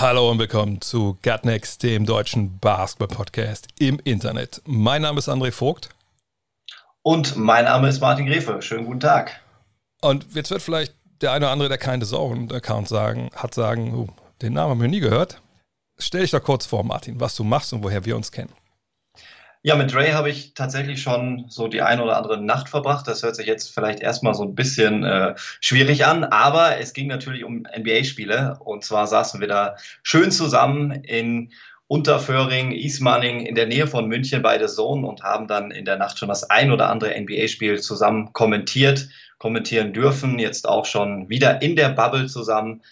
Hallo und willkommen zu Gutnext, dem deutschen Basketball-Podcast im Internet. Mein Name ist André Vogt. Und mein Name ist Martin Grefe. Schönen guten Tag. Und jetzt wird vielleicht der eine oder andere, der keinen Zone-Account sagen, hat, sagen, oh, den Namen haben wir nie gehört. Stell dich doch kurz vor, Martin, was du machst und woher wir uns kennen. Ja, mit Dre habe ich tatsächlich schon so die eine oder andere Nacht verbracht. Das hört sich jetzt vielleicht erstmal so ein bisschen äh, schwierig an, aber es ging natürlich um NBA-Spiele. Und zwar saßen wir da schön zusammen in Unterföhring, Ismaning in der Nähe von München bei der Zone und haben dann in der Nacht schon das ein oder andere NBA-Spiel zusammen kommentiert, kommentieren dürfen. Jetzt auch schon wieder in der Bubble zusammen.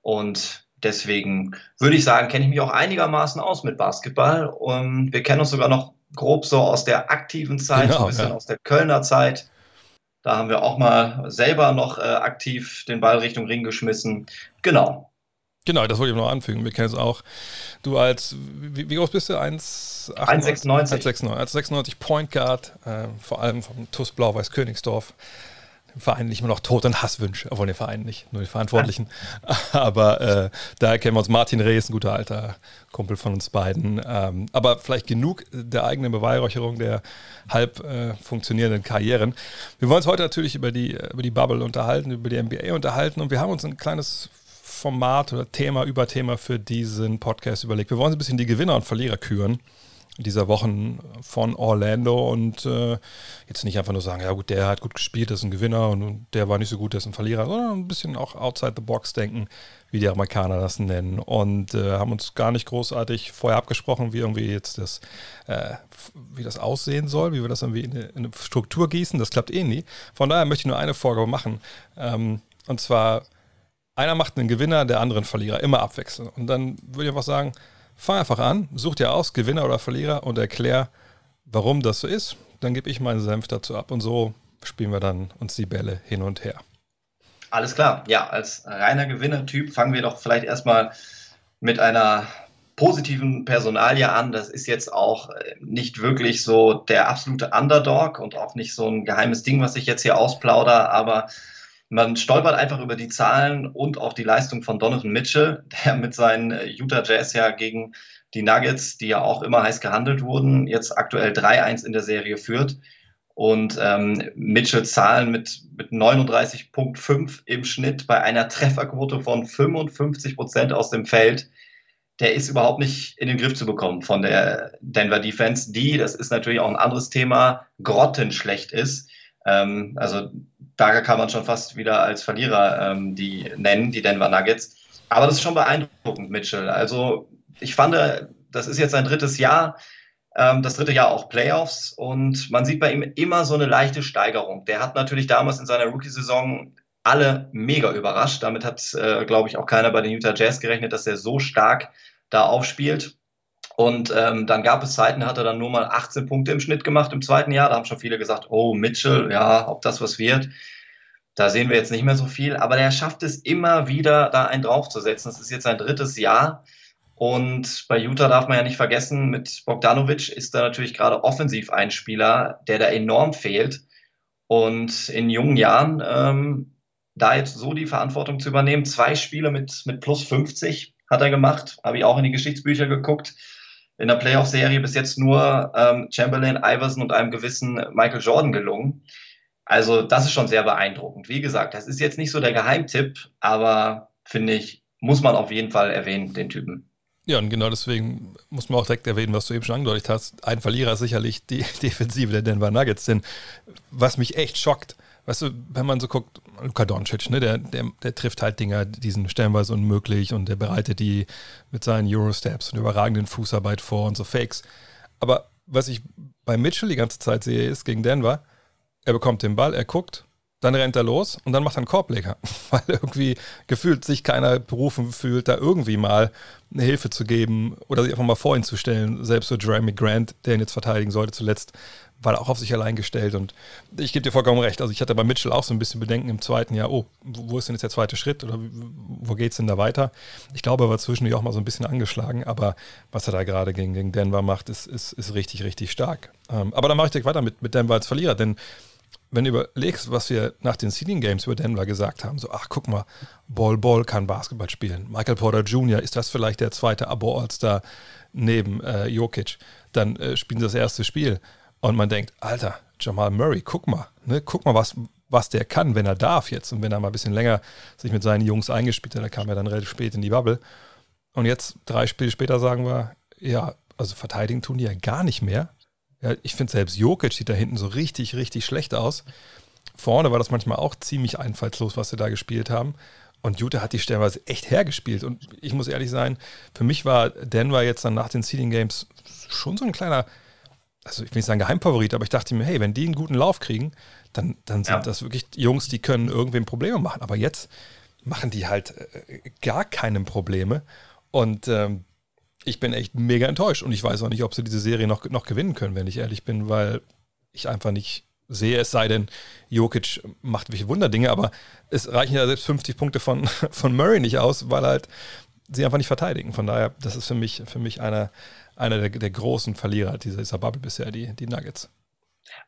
Und deswegen würde ich sagen, kenne ich mich auch einigermaßen aus mit Basketball. Und wir kennen uns sogar noch grob so aus der aktiven Zeit, Genau, ein bisschen ja. aus der Kölner Zeit. Da haben wir auch mal selber noch äh, aktiv den Ball Richtung Ring geschmissen. Genau. Genau, das wollte ich noch anfügen. Wir kennen es auch. Du als, wie, wie groß bist du? 1, 1,96. 1,96. Als 96 Point Guard, äh, vor allem vom TuS Blau-Weiß Königsdorf. Dem Verein nicht immer noch Tod und Hass wünsche, obwohl den Verein nicht, nur die Verantwortlichen. Aber äh, daher kennen wir uns. Martin Reh ist ein guter alter Kumpel von uns beiden. Ähm, aber vielleicht genug der eigenen Beweihräucherung der halb äh, funktionierenden Karrieren. Wir wollen uns heute natürlich über die, über die Bubble unterhalten, über die NBA unterhalten und wir haben uns ein kleines Format oder Thema, Überthema für diesen Podcast überlegt. Wir wollen ein bisschen die Gewinner und Verlierer küren dieser Wochen von Orlando und äh, jetzt nicht einfach nur sagen, ja gut, der hat gut gespielt, das ist ein Gewinner und der war nicht so gut, der ist ein Verlierer, sondern ein bisschen auch outside the box denken, wie die Amerikaner das nennen und äh, haben uns gar nicht großartig vorher abgesprochen, wie irgendwie jetzt das, äh, wie das aussehen soll, wie wir das irgendwie in eine, in eine Struktur gießen, das klappt eh nie. Von daher möchte ich nur eine Vorgabe machen ähm, und zwar einer macht einen Gewinner, der andere einen Verlierer, immer abwechseln. Und dann würde ich einfach sagen, fang einfach an, such dir aus, Gewinner oder Verlierer und erklär, warum das so ist. Dann gebe ich meinen Senf dazu ab und so spielen wir dann uns die Bälle hin und her. Alles klar. Ja, als reiner Gewinnertyp fangen wir doch vielleicht erstmal mit einer positiven Personalie an. Das ist jetzt auch äh, nicht wirklich so der absolute Underdog und auch nicht so ein geheimes Ding, was ich jetzt hier ausplauder, aber man stolpert einfach über die Zahlen und auch die Leistung von Donovan Mitchell, der mit seinen äh, Utah Jazz ja gegen die Nuggets, die ja auch immer heiß gehandelt wurden, jetzt aktuell 3-1 in der Serie führt. Und ähm, Mitchells Zahlen mit, mit 39,5 im Schnitt bei einer Trefferquote von 55 Prozent aus dem Feld, der ist überhaupt nicht in den Griff zu bekommen von der Denver Defense, die, das ist natürlich auch ein anderes Thema, grottenschlecht ist. Ähm, also da kann man schon fast wieder als Verlierer ähm, die nennen, die Denver Nuggets. Aber das ist schon beeindruckend, Mitchell. Also ich fand, das ist jetzt sein drittes Jahr, ähm, das dritte Jahr auch Playoffs und man sieht bei ihm immer so eine leichte Steigerung. Der hat natürlich damals in seiner Rookie-Saison alle mega überrascht. Damit hat, äh, glaube ich, auch keiner bei den Utah Jazz gerechnet, dass er so stark da aufspielt. Und ähm, dann gab es Zeiten, da hat er dann nur mal 18 Punkte im Schnitt gemacht im zweiten Jahr. Da haben schon viele gesagt, oh, Mitchell, ja, ob das was wird. Da sehen wir jetzt nicht mehr so viel. Aber der schafft es immer wieder, da einen draufzusetzen. Das ist jetzt sein drittes Jahr. Und bei Utah darf man ja nicht vergessen, mit Bogdanovic ist da natürlich gerade offensiv ein Spieler, der da enorm fehlt. Und in jungen Jahren ähm, da jetzt so die Verantwortung zu übernehmen, zwei Spiele mit, mit plus 50 hat er gemacht, habe ich auch in die Geschichtsbücher geguckt. In der Playoff-Serie bis jetzt nur ähm, Chamberlain, Iverson und einem gewissen Michael Jordan gelungen. Also das ist schon sehr beeindruckend. Wie gesagt, das ist jetzt nicht so der Geheimtipp, aber finde ich, muss man auf jeden Fall erwähnen, den Typen. Ja, und genau deswegen muss man auch direkt erwähnen, was du eben schon angedeutet hast. Ein Verlierer ist sicherlich die Defensive der Denver Nuggets. Denn was mich echt schockt, weißt du, wenn man so guckt, Luka Doncic, ne, der, der, der trifft halt Dinger, die sind stellenweise unmöglich und der bereitet die mit seinen Eurosteps und überragenden Fußarbeit vor und so Fakes. Aber was ich bei Mitchell die ganze Zeit sehe, ist gegen Denver, er bekommt den Ball, er guckt, dann rennt er los und dann macht er einen Korbleger, weil irgendwie gefühlt sich keiner berufen fühlt, da irgendwie mal eine Hilfe zu geben oder sich einfach mal vor ihn zu stellen. Selbst so Jeremy Grant, der ihn jetzt verteidigen sollte zuletzt, war auch auf sich allein gestellt. Und ich gebe dir vollkommen recht. Also ich hatte bei Mitchell auch so ein bisschen Bedenken im zweiten Jahr, oh, wo ist denn jetzt der zweite Schritt oder wo geht es denn da weiter? Ich glaube, er war zwischendurch auch mal so ein bisschen angeschlagen, aber was er da gerade gegen, gegen Denver macht, ist, ist, ist richtig, richtig stark. Ähm, aber dann mache ich direkt weiter mit, mit Denver als Verlierer, denn wenn du überlegst, was wir nach den Seeding Games über Denver gesagt haben, so, ach, guck mal, Ball Ball kann Basketball spielen. Michael Porter Jr., ist das vielleicht der zweite Abo-All-Star neben äh, Jokic? Dann äh, spielen sie das erste Spiel und man denkt, Alter, Jamal Murray, guck mal, ne, guck mal, was, was der kann, wenn er darf jetzt und wenn er mal ein bisschen länger sich mit seinen Jungs eingespielt hat, dann kam er dann relativ spät in die Bubble. Und jetzt, drei Spiele später, sagen wir, ja, also verteidigen tun die ja gar nicht mehr. Ja, ich finde selbst Jokic sieht da hinten so richtig, richtig schlecht aus. Vorne war das manchmal auch ziemlich einfallslos, was sie da gespielt haben. Und Utah hat die stellenweise echt hergespielt. Und ich muss ehrlich sein, für mich war Denver jetzt dann nach den Seeding Games schon so ein kleiner, also ich will nicht sagen Geheimfavorit, aber ich dachte mir, hey, wenn die einen guten Lauf kriegen, dann, dann sind ja. das wirklich Jungs, die können irgendwem Probleme machen. Aber jetzt machen die halt äh, gar keinem Probleme. Und ähm, ich bin echt mega enttäuscht und ich weiß auch nicht, ob sie diese Serie noch, noch gewinnen können, wenn ich ehrlich bin, weil ich einfach nicht sehe, es sei denn, Jokic macht welche Wunderdinge, aber es reichen ja selbst 50 Punkte von, von Murray nicht aus, weil halt sie einfach nicht verteidigen. Von daher, das ist für mich, für mich einer, einer der, der großen Verlierer dieser, dieser Bubble bisher, die, die Nuggets.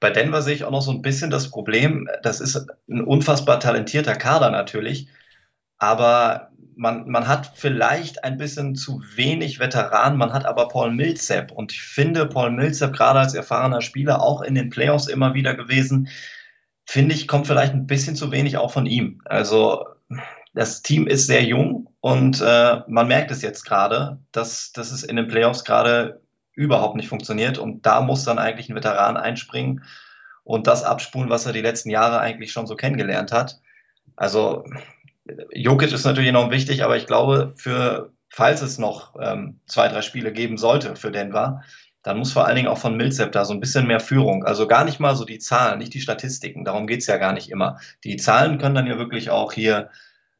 Bei Denver sehe ich auch noch so ein bisschen das Problem, das ist ein unfassbar talentierter Kader natürlich, aber man, man hat vielleicht ein bisschen zu wenig Veteranen, man hat aber Paul Millsap und ich finde Paul Millsap gerade als erfahrener Spieler auch in den Playoffs immer wieder gewesen, finde ich, kommt vielleicht ein bisschen zu wenig auch von ihm. Also das Team ist sehr jung und äh, man merkt es jetzt gerade, dass, dass es in den Playoffs gerade überhaupt nicht funktioniert und da muss dann eigentlich ein Veteran einspringen und das abspulen, was er die letzten Jahre eigentlich schon so kennengelernt hat. Also Jokic ist natürlich enorm wichtig, aber ich glaube, für, falls es noch ähm, zwei, drei Spiele geben sollte für Denver, dann muss vor allen Dingen auch von Millsap da so ein bisschen mehr Führung. Also gar nicht mal so die Zahlen, nicht die Statistiken. Darum geht es ja gar nicht immer. Die Zahlen können dann ja wirklich auch hier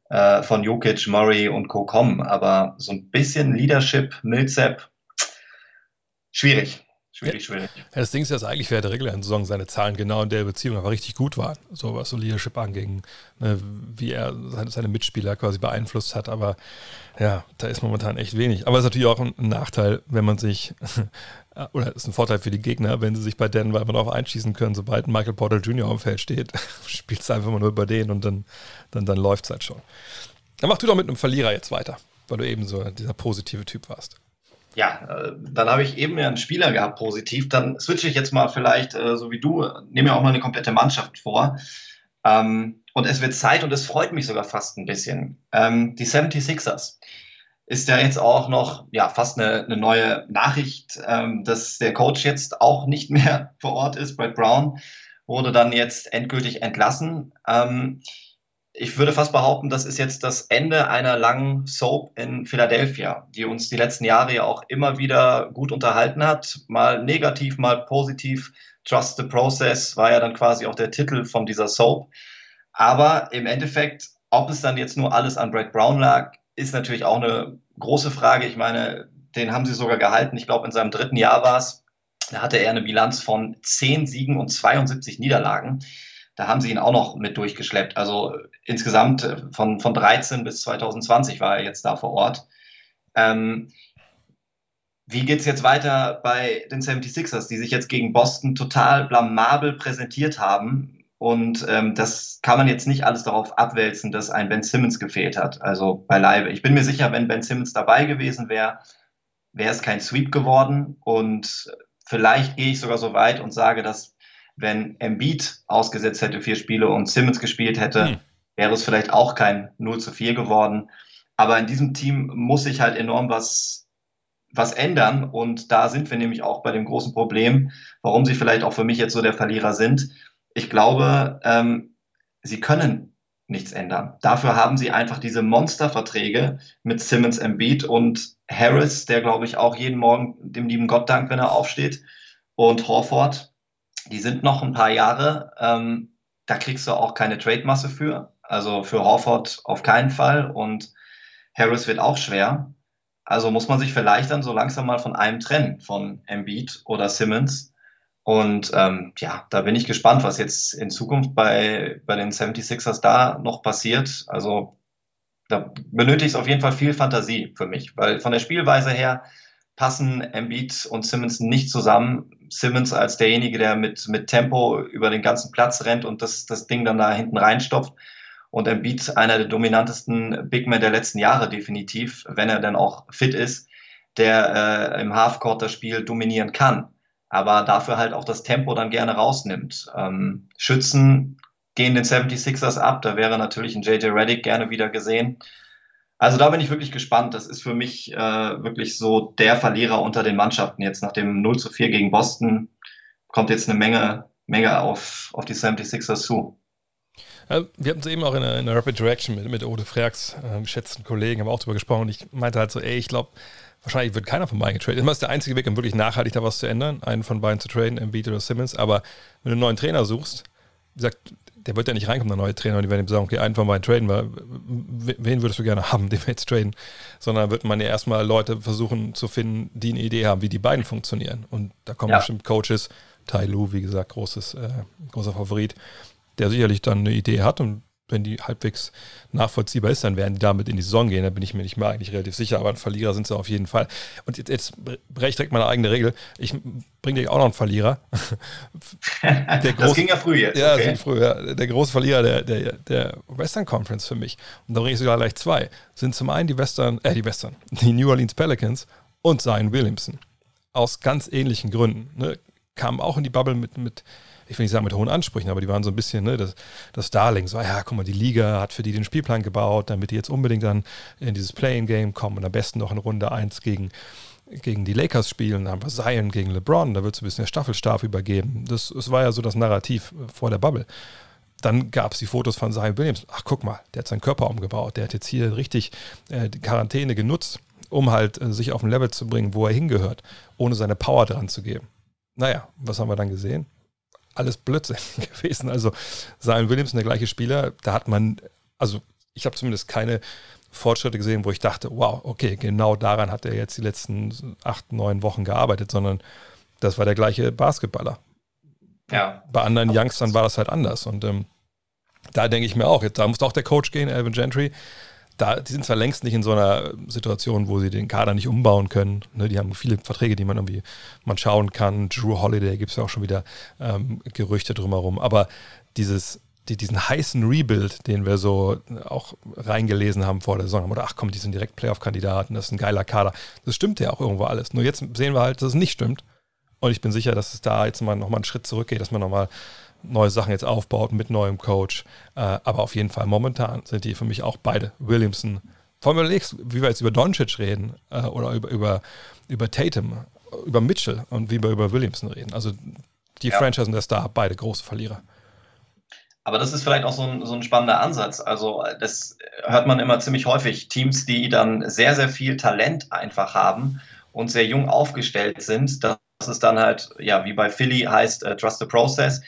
äh, von Jokic, Murray und Co. kommen. Aber so ein bisschen Leadership, Millsap, schwierig. Schwierig, schwierig. Ja, das Ding ist jetzt eigentlich während der regulären Saison seine Zahlen genau in der Beziehung aber richtig gut waren, so was so Leadership anging, ne, wie er seine, Mitspieler quasi beeinflusst hat. Aber ja, da ist momentan echt wenig. Aber es ist natürlich auch ein Nachteil, wenn man sich, oder es ist ein Vorteil für die Gegner, wenn sie sich bei Denver immer darauf einschießen können, sobald Michael Porter Jr. am Feld steht, spielst du einfach mal nur über den und dann, dann, dann läuft es halt schon. Dann mach du doch mit einem Verlierer jetzt weiter, weil du eben so dieser positive Typ warst ja, äh, dann habe ich eben ja einen Spieler gehabt, positiv. Dann switche ich jetzt mal vielleicht, äh, so wie du, nehme mir auch mal eine komplette Mannschaft vor. Ähm, und es wird Zeit und es freut mich sogar fast ein bisschen. Ähm, die 76ers ist ja jetzt auch noch ja, fast eine, eine neue Nachricht, ähm, dass der Coach jetzt auch nicht mehr vor Ort ist. Brett Brown wurde dann jetzt endgültig entlassen. Ich würde fast behaupten, das ist jetzt das Ende einer langen Soap in Philadelphia, die uns die letzten Jahre ja auch immer wieder gut unterhalten hat. Mal negativ, mal positiv. Trust the Process war ja dann quasi auch der Titel von dieser Soap. Aber im Endeffekt, ob es dann jetzt nur alles an Brad Brown lag, ist natürlich auch eine große Frage. Ich meine, den haben sie sogar gehalten. Ich glaube, in seinem dritten Jahr war es. Da hatte er eine Bilanz von 10 Siegen und 72 Niederlagen da haben sie ihn auch noch mit durchgeschleppt. Also insgesamt äh, von, von 13 bis 2020 war er jetzt da vor Ort. Ähm, wie geht es jetzt weiter bei den 76ers, die sich jetzt gegen Boston total blamabel präsentiert haben? Und ähm, das kann man jetzt nicht alles darauf abwälzen, dass ein Ben Simmons gefehlt hat. Also beileibe. Ich bin mir sicher, wenn Ben Simmons dabei gewesen wäre, wäre es kein Sweep geworden. Und vielleicht gehe ich sogar so weit und sage, dass wenn Embiid ausgesetzt hätte, vier Spiele und Simmons gespielt hätte, hm. Wäre es vielleicht auch kein 0 zu 4 geworden. Aber in diesem Team muss sich halt enorm was, was ändern. Und da sind wir nämlich auch bei dem großen Problem, warum sie vielleicht auch für mich jetzt so der Verlierer sind. Ich glaube, ähm, sie können nichts ändern. Dafür haben sie einfach diese Monsterverträge mit Simmons, Embiid und Harris, der, glaube ich, auch jeden Morgen dem lieben Gott dankt, wenn er aufsteht. Und Horford, die sind noch ein paar Jahre. Ähm, da kriegst du auch keine Trade-Masse für. Also für Horford auf keinen Fall und Harris wird auch schwer. Also muss man sich vielleicht dann so langsam mal von einem trennen, von Embiid oder Simmons. Und ähm, ja, da bin ich gespannt, was jetzt in Zukunft bei, bei den 76ers da noch passiert. Also da benötigt es auf jeden Fall viel Fantasie für mich, weil von der Spielweise her passen Embiid und Simmons nicht zusammen. Simmons als derjenige, der mit, mit Tempo über den ganzen Platz rennt und das, das Ding dann da hinten reinstopft. Und Embiid einer der dominantesten Big Men der letzten Jahre definitiv, wenn er dann auch fit ist, der äh, im Halfcourt das Spiel dominieren kann, aber dafür halt auch das Tempo dann gerne rausnimmt. Ähm, Schützen gehen den 76ers ab, da wäre natürlich ein JJ Reddick gerne wieder gesehen. Also da bin ich wirklich gespannt. Das ist für mich äh, wirklich so der Verlierer unter den Mannschaften. Jetzt nach dem 0 zu 4 gegen Boston kommt jetzt eine Menge, Menge auf, auf die 76ers zu. Ja, wir hatten es eben auch in einer, in einer Rapid Direction mit, mit Ode Freaks, äh, geschätzten Kollegen, haben wir auch darüber gesprochen. Und ich meinte halt so, ey, ich glaube, wahrscheinlich wird keiner von beiden getradet. Immer ist der einzige Weg, um wirklich nachhaltig da was zu ändern, einen von beiden zu traden, Embiid oder Simmons. Aber wenn du einen neuen Trainer suchst, wie gesagt, der wird ja nicht reinkommen, der neue Trainer, und die werden ihm sagen, okay, einen von beiden traden wir. Wen würdest du gerne haben, den wir jetzt traden? Sondern wird man ja erstmal Leute versuchen zu finden, die eine Idee haben, wie die beiden funktionieren. Und da kommen ja. bestimmt Coaches, Tai Lu, wie gesagt, großes, äh, großer Favorit, der sicherlich dann eine Idee hat und wenn die halbwegs nachvollziehbar ist, dann werden die damit in die Saison gehen. Da bin ich mir nicht mehr eigentlich relativ sicher, aber ein Verlierer sind sie auf jeden Fall. Und jetzt, jetzt breche ich direkt meine eigene Regel. Ich bringe dir auch noch einen Verlierer. der große, das ging ja früh jetzt. Ja, okay. früh, ja. Der große Verlierer der, der, der Western Conference für mich. Und da bringe ich sogar gleich zwei. Sind zum einen die Western, äh, die Western, die New Orleans Pelicans und Zion Williamson. Aus ganz ähnlichen Gründen. Ne? Kamen auch in die Bubble mit, mit ich will nicht sagen mit hohen Ansprüchen, aber die waren so ein bisschen ne, das, das Darling. So, ja, guck mal, die Liga hat für die den Spielplan gebaut, damit die jetzt unbedingt dann in dieses Playing-Game kommen und am besten noch in Runde 1 gegen, gegen die Lakers spielen. Haben wir Zion gegen LeBron, da wird es ein bisschen der Staffelstab übergeben. Das, das war ja so das Narrativ vor der Bubble. Dann gab es die Fotos von Zion Williams. Ach, guck mal, der hat seinen Körper umgebaut. Der hat jetzt hier richtig äh, die Quarantäne genutzt, um halt äh, sich auf ein Level zu bringen, wo er hingehört, ohne seine Power dran zu geben. Naja, was haben wir dann gesehen? Alles Blödsinn gewesen. Also Zion Williamson, der gleiche Spieler, da hat man, also ich habe zumindest keine Fortschritte gesehen, wo ich dachte, wow, okay, genau daran hat er jetzt die letzten acht, neun Wochen gearbeitet, sondern das war der gleiche Basketballer. Ja. Bei anderen Youngstern war das halt anders. Und ähm, da denke ich mir auch, jetzt, da muss auch der Coach gehen, Alvin Gentry, da, die sind zwar längst nicht in so einer Situation, wo sie den Kader nicht umbauen können. Ne, die haben viele Verträge, die man irgendwie man schauen kann. Drew Holiday gibt es ja auch schon wieder ähm, Gerüchte drumherum. Aber dieses, die, diesen heißen Rebuild, den wir so auch reingelesen haben vor der Saison, oder ach komm, die sind direkt Playoff-Kandidaten, das ist ein geiler Kader. Das stimmt ja auch irgendwo alles. Nur jetzt sehen wir halt, dass es nicht stimmt. Und ich bin sicher, dass es da jetzt mal nochmal einen Schritt zurückgeht, dass man nochmal neue Sachen jetzt aufbaut mit neuem Coach. Äh, aber auf jeden Fall momentan sind die für mich auch beide. Williamson, vor allem überlegst, wie wir jetzt über Doncic reden äh, oder über, über, über Tatum, über Mitchell und wie wir über Williamson reden. Also die ja. Franchise und der Star, beide große Verlierer. Aber das ist vielleicht auch so ein, so ein spannender Ansatz. Also das hört man immer ziemlich häufig. Teams, die dann sehr, sehr viel Talent einfach haben und sehr jung aufgestellt sind, dass es dann halt, ja, wie bei Philly heißt, uh, Trust the Process.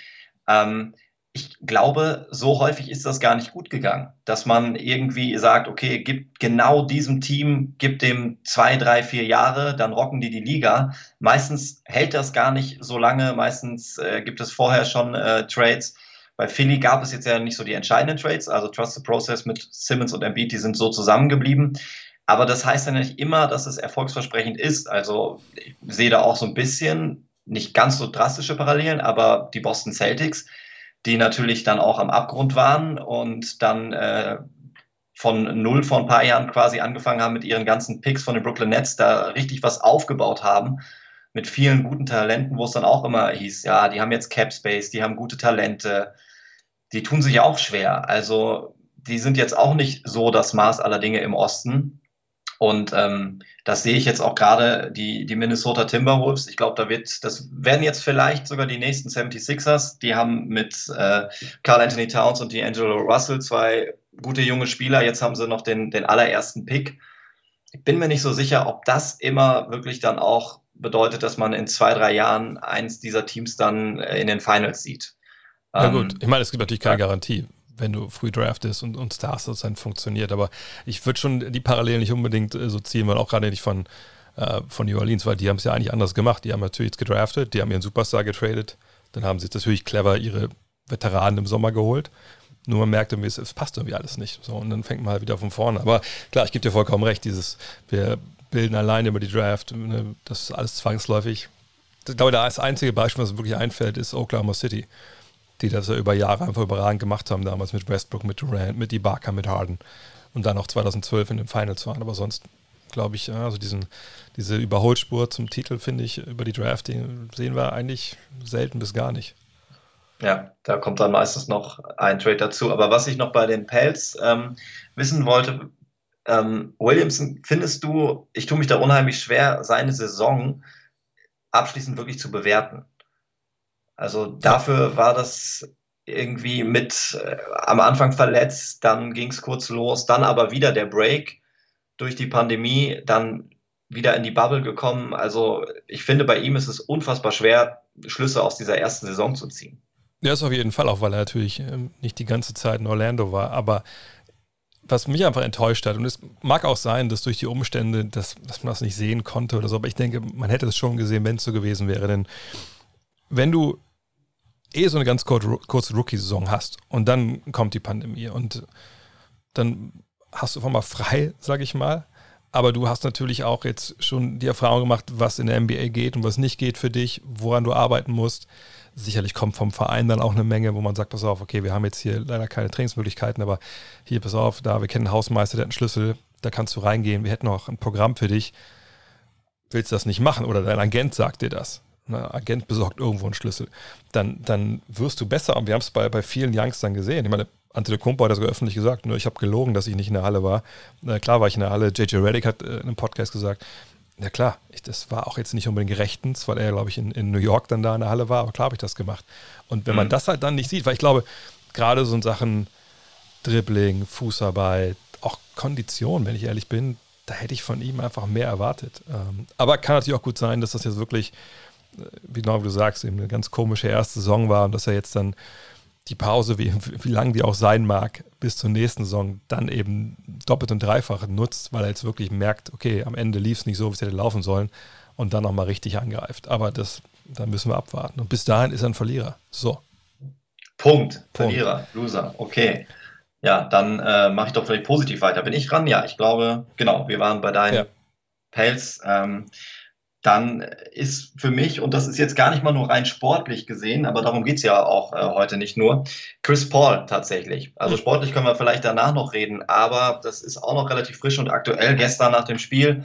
Ähm, ich glaube, so häufig ist das gar nicht gut gegangen, dass man irgendwie sagt, okay, gibt genau diesem Team, gibt dem zwei, drei, vier Jahre, dann rocken die die Liga. Meistens hält das gar nicht so lange, meistens äh, gibt es vorher schon äh, Trades. Bei Philly gab es jetzt ja nicht so die entscheidenden Trades, also Trust the Process mit Simmons und Embiid, die sind so zusammengeblieben. Aber das heißt ja nicht immer, dass es erfolgsversprechend ist. Also ich sehe da auch so ein bisschen nicht ganz so drastische Parallelen, aber die Boston Celtics, die natürlich dann auch am Abgrund waren und dann äh, von null vor ein paar Jahren quasi angefangen haben mit ihren ganzen Picks von den Brooklyn Nets, da richtig was aufgebaut haben mit vielen guten Talenten, wo es dann auch immer hieß, ja, die haben jetzt Cap Space, die haben gute Talente, die tun sich auch schwer. Also die sind jetzt auch nicht so das Maß aller Dinge im Osten. Und ähm, das sehe ich jetzt auch gerade die, die Minnesota Timberwolves. Ich glaube, da wird, das werden jetzt vielleicht sogar die nächsten 76ers. Die haben mit äh, Carl Anthony Towns und D'Angelo Russell zwei gute junge Spieler. Jetzt haben sie noch den, den allerersten Pick. Ich bin mir nicht so sicher, ob das immer wirklich dann auch bedeutet, dass man in zwei, drei Jahren eins dieser Teams dann äh, in den Finals sieht. Ähm, gut, ich meine, es gibt natürlich keine Garantie, wenn du früh draftest und, und Stars, das dann funktioniert. Aber ich würde schon die Parallelen nicht unbedingt äh, so ziehen, weil auch gerade nicht von, äh, von New Orleans, weil die haben es ja eigentlich anders gemacht. Die haben natürlich jetzt gedraftet, die haben ihren Superstar getradet, dann haben sie natürlich clever ihre Veteranen im Sommer geholt. Nur man merkt irgendwie, es, es, passt irgendwie alles nicht. So, und dann fängt man halt wieder von vorne. Aber klar, ich gebe dir vollkommen recht, dieses, wir bilden alleine über die Draft, ne, das ist alles zwangsläufig. Ich glaube, das einzige Beispiel, was mir wirklich einfällt, ist Oklahoma City, die das ja über Jahre einfach überragend gemacht haben, damals mit Westbrook, mit Durant, mit Ibaka, mit Harden und dann auch 2012 in den Finals waren. Aber sonst glaube ich, also diesen, diese Überholspur zum Titel, finde ich, über die Draft, die sehen wir eigentlich selten bis gar nicht. Ja, da kommt dann meistens noch ein Trade dazu. Aber was ich noch bei den Pelz ähm, wissen wollte, ähm, Williamson, findest du, ich tue mich da unheimlich schwer, seine Saison abschließend wirklich zu bewerten. Also dafür war das irgendwie mit äh, am Anfang verletzt, dann ging es kurz los, dann aber wieder der Break durch die Pandemie, dann wieder in die Bubble gekommen. Also ich finde, bei ihm ist es unfassbar schwer, Schlüsse aus dieser ersten Saison zu ziehen. Ja, ist auf jeden Fall auch, weil er natürlich ähm, nicht die ganze Zeit in Orlando war. Aber was mich einfach enttäuscht hat, und es mag auch sein, dass durch die Umstände, dass, dass man das nicht sehen konnte oder so, aber ich denke, man hätte es schon gesehen, wenn es so gewesen wäre. Denn wenn du eh so eine ganz kurze, Rookie-Saison hast und dann kommt die Pandemie und dann hast du einfach mal frei, sag ich mal. Aber du hast natürlich auch jetzt schon die Erfahrung gemacht, was in der NBA geht und was nicht geht für dich, woran du arbeiten musst. Sicherlich kommt vom Verein dann auch eine Menge, wo man sagt, pass auf, okay, wir haben jetzt hier leider keine Trainingsmöglichkeiten, aber hier, pass auf, da, wir kennen einen Hausmeister, der hat einen Schlüssel, da kannst du reingehen, wir hätten auch ein Programm für dich. Willst du das nicht machen? Oder dein Agent sagt dir das. Ein Agent besorgt irgendwo einen Schlüssel. Dann, dann wirst du besser. Und wir haben es bei, bei vielen Youngstern gesehen. Ich meine, Antetokounmpo hat das öffentlich gesagt, nur ich habe gelogen, dass ich nicht in der Halle war. Äh, klar war ich in der Halle. JJ Reddick hat äh, in einem Podcast gesagt, ja klar, ich, das war auch jetzt nicht unbedingt rechtens, weil er, glaube ich, in, in New York dann da in der Halle war, aber klar habe ich das gemacht. Und wenn man mhm. das halt dann nicht sieht, weil ich glaube, gerade so in Sachen Dribbling, Fußarbeit, auch Kondition, wenn ich ehrlich bin, da hätte ich von ihm einfach mehr erwartet. Ähm, aber kann natürlich auch gut sein, dass das jetzt wirklich, genau wie du sagst, eben eine ganz komische erste Saison war und dass er jetzt dann die Pause, wie, wie lang die auch sein mag, bis zur nächsten Saison dann eben doppelt und dreifach nutzt, weil er jetzt wirklich merkt, okay, am Ende lief es nicht so, wie es hätte laufen sollen und dann nochmal richtig angreift. Aber das, da müssen wir abwarten. Und bis dahin ist er ein Verlierer. So. Punkt. Punkt. Verlierer, Loser. Okay. Ja, dann äh, mache ich doch vielleicht positiv weiter. Bin ich dran? Ja, ich glaube, genau, wir waren bei deinen ja. Pels. Ähm, dann ist für mich, und das ist jetzt gar nicht mal nur rein sportlich gesehen, aber darum geht's ja auch äh, heute nicht nur, Chris Paul tatsächlich. Also hm. sportlich können wir vielleicht danach noch reden, aber das ist auch noch relativ frisch und aktuell. Gestern nach dem Spiel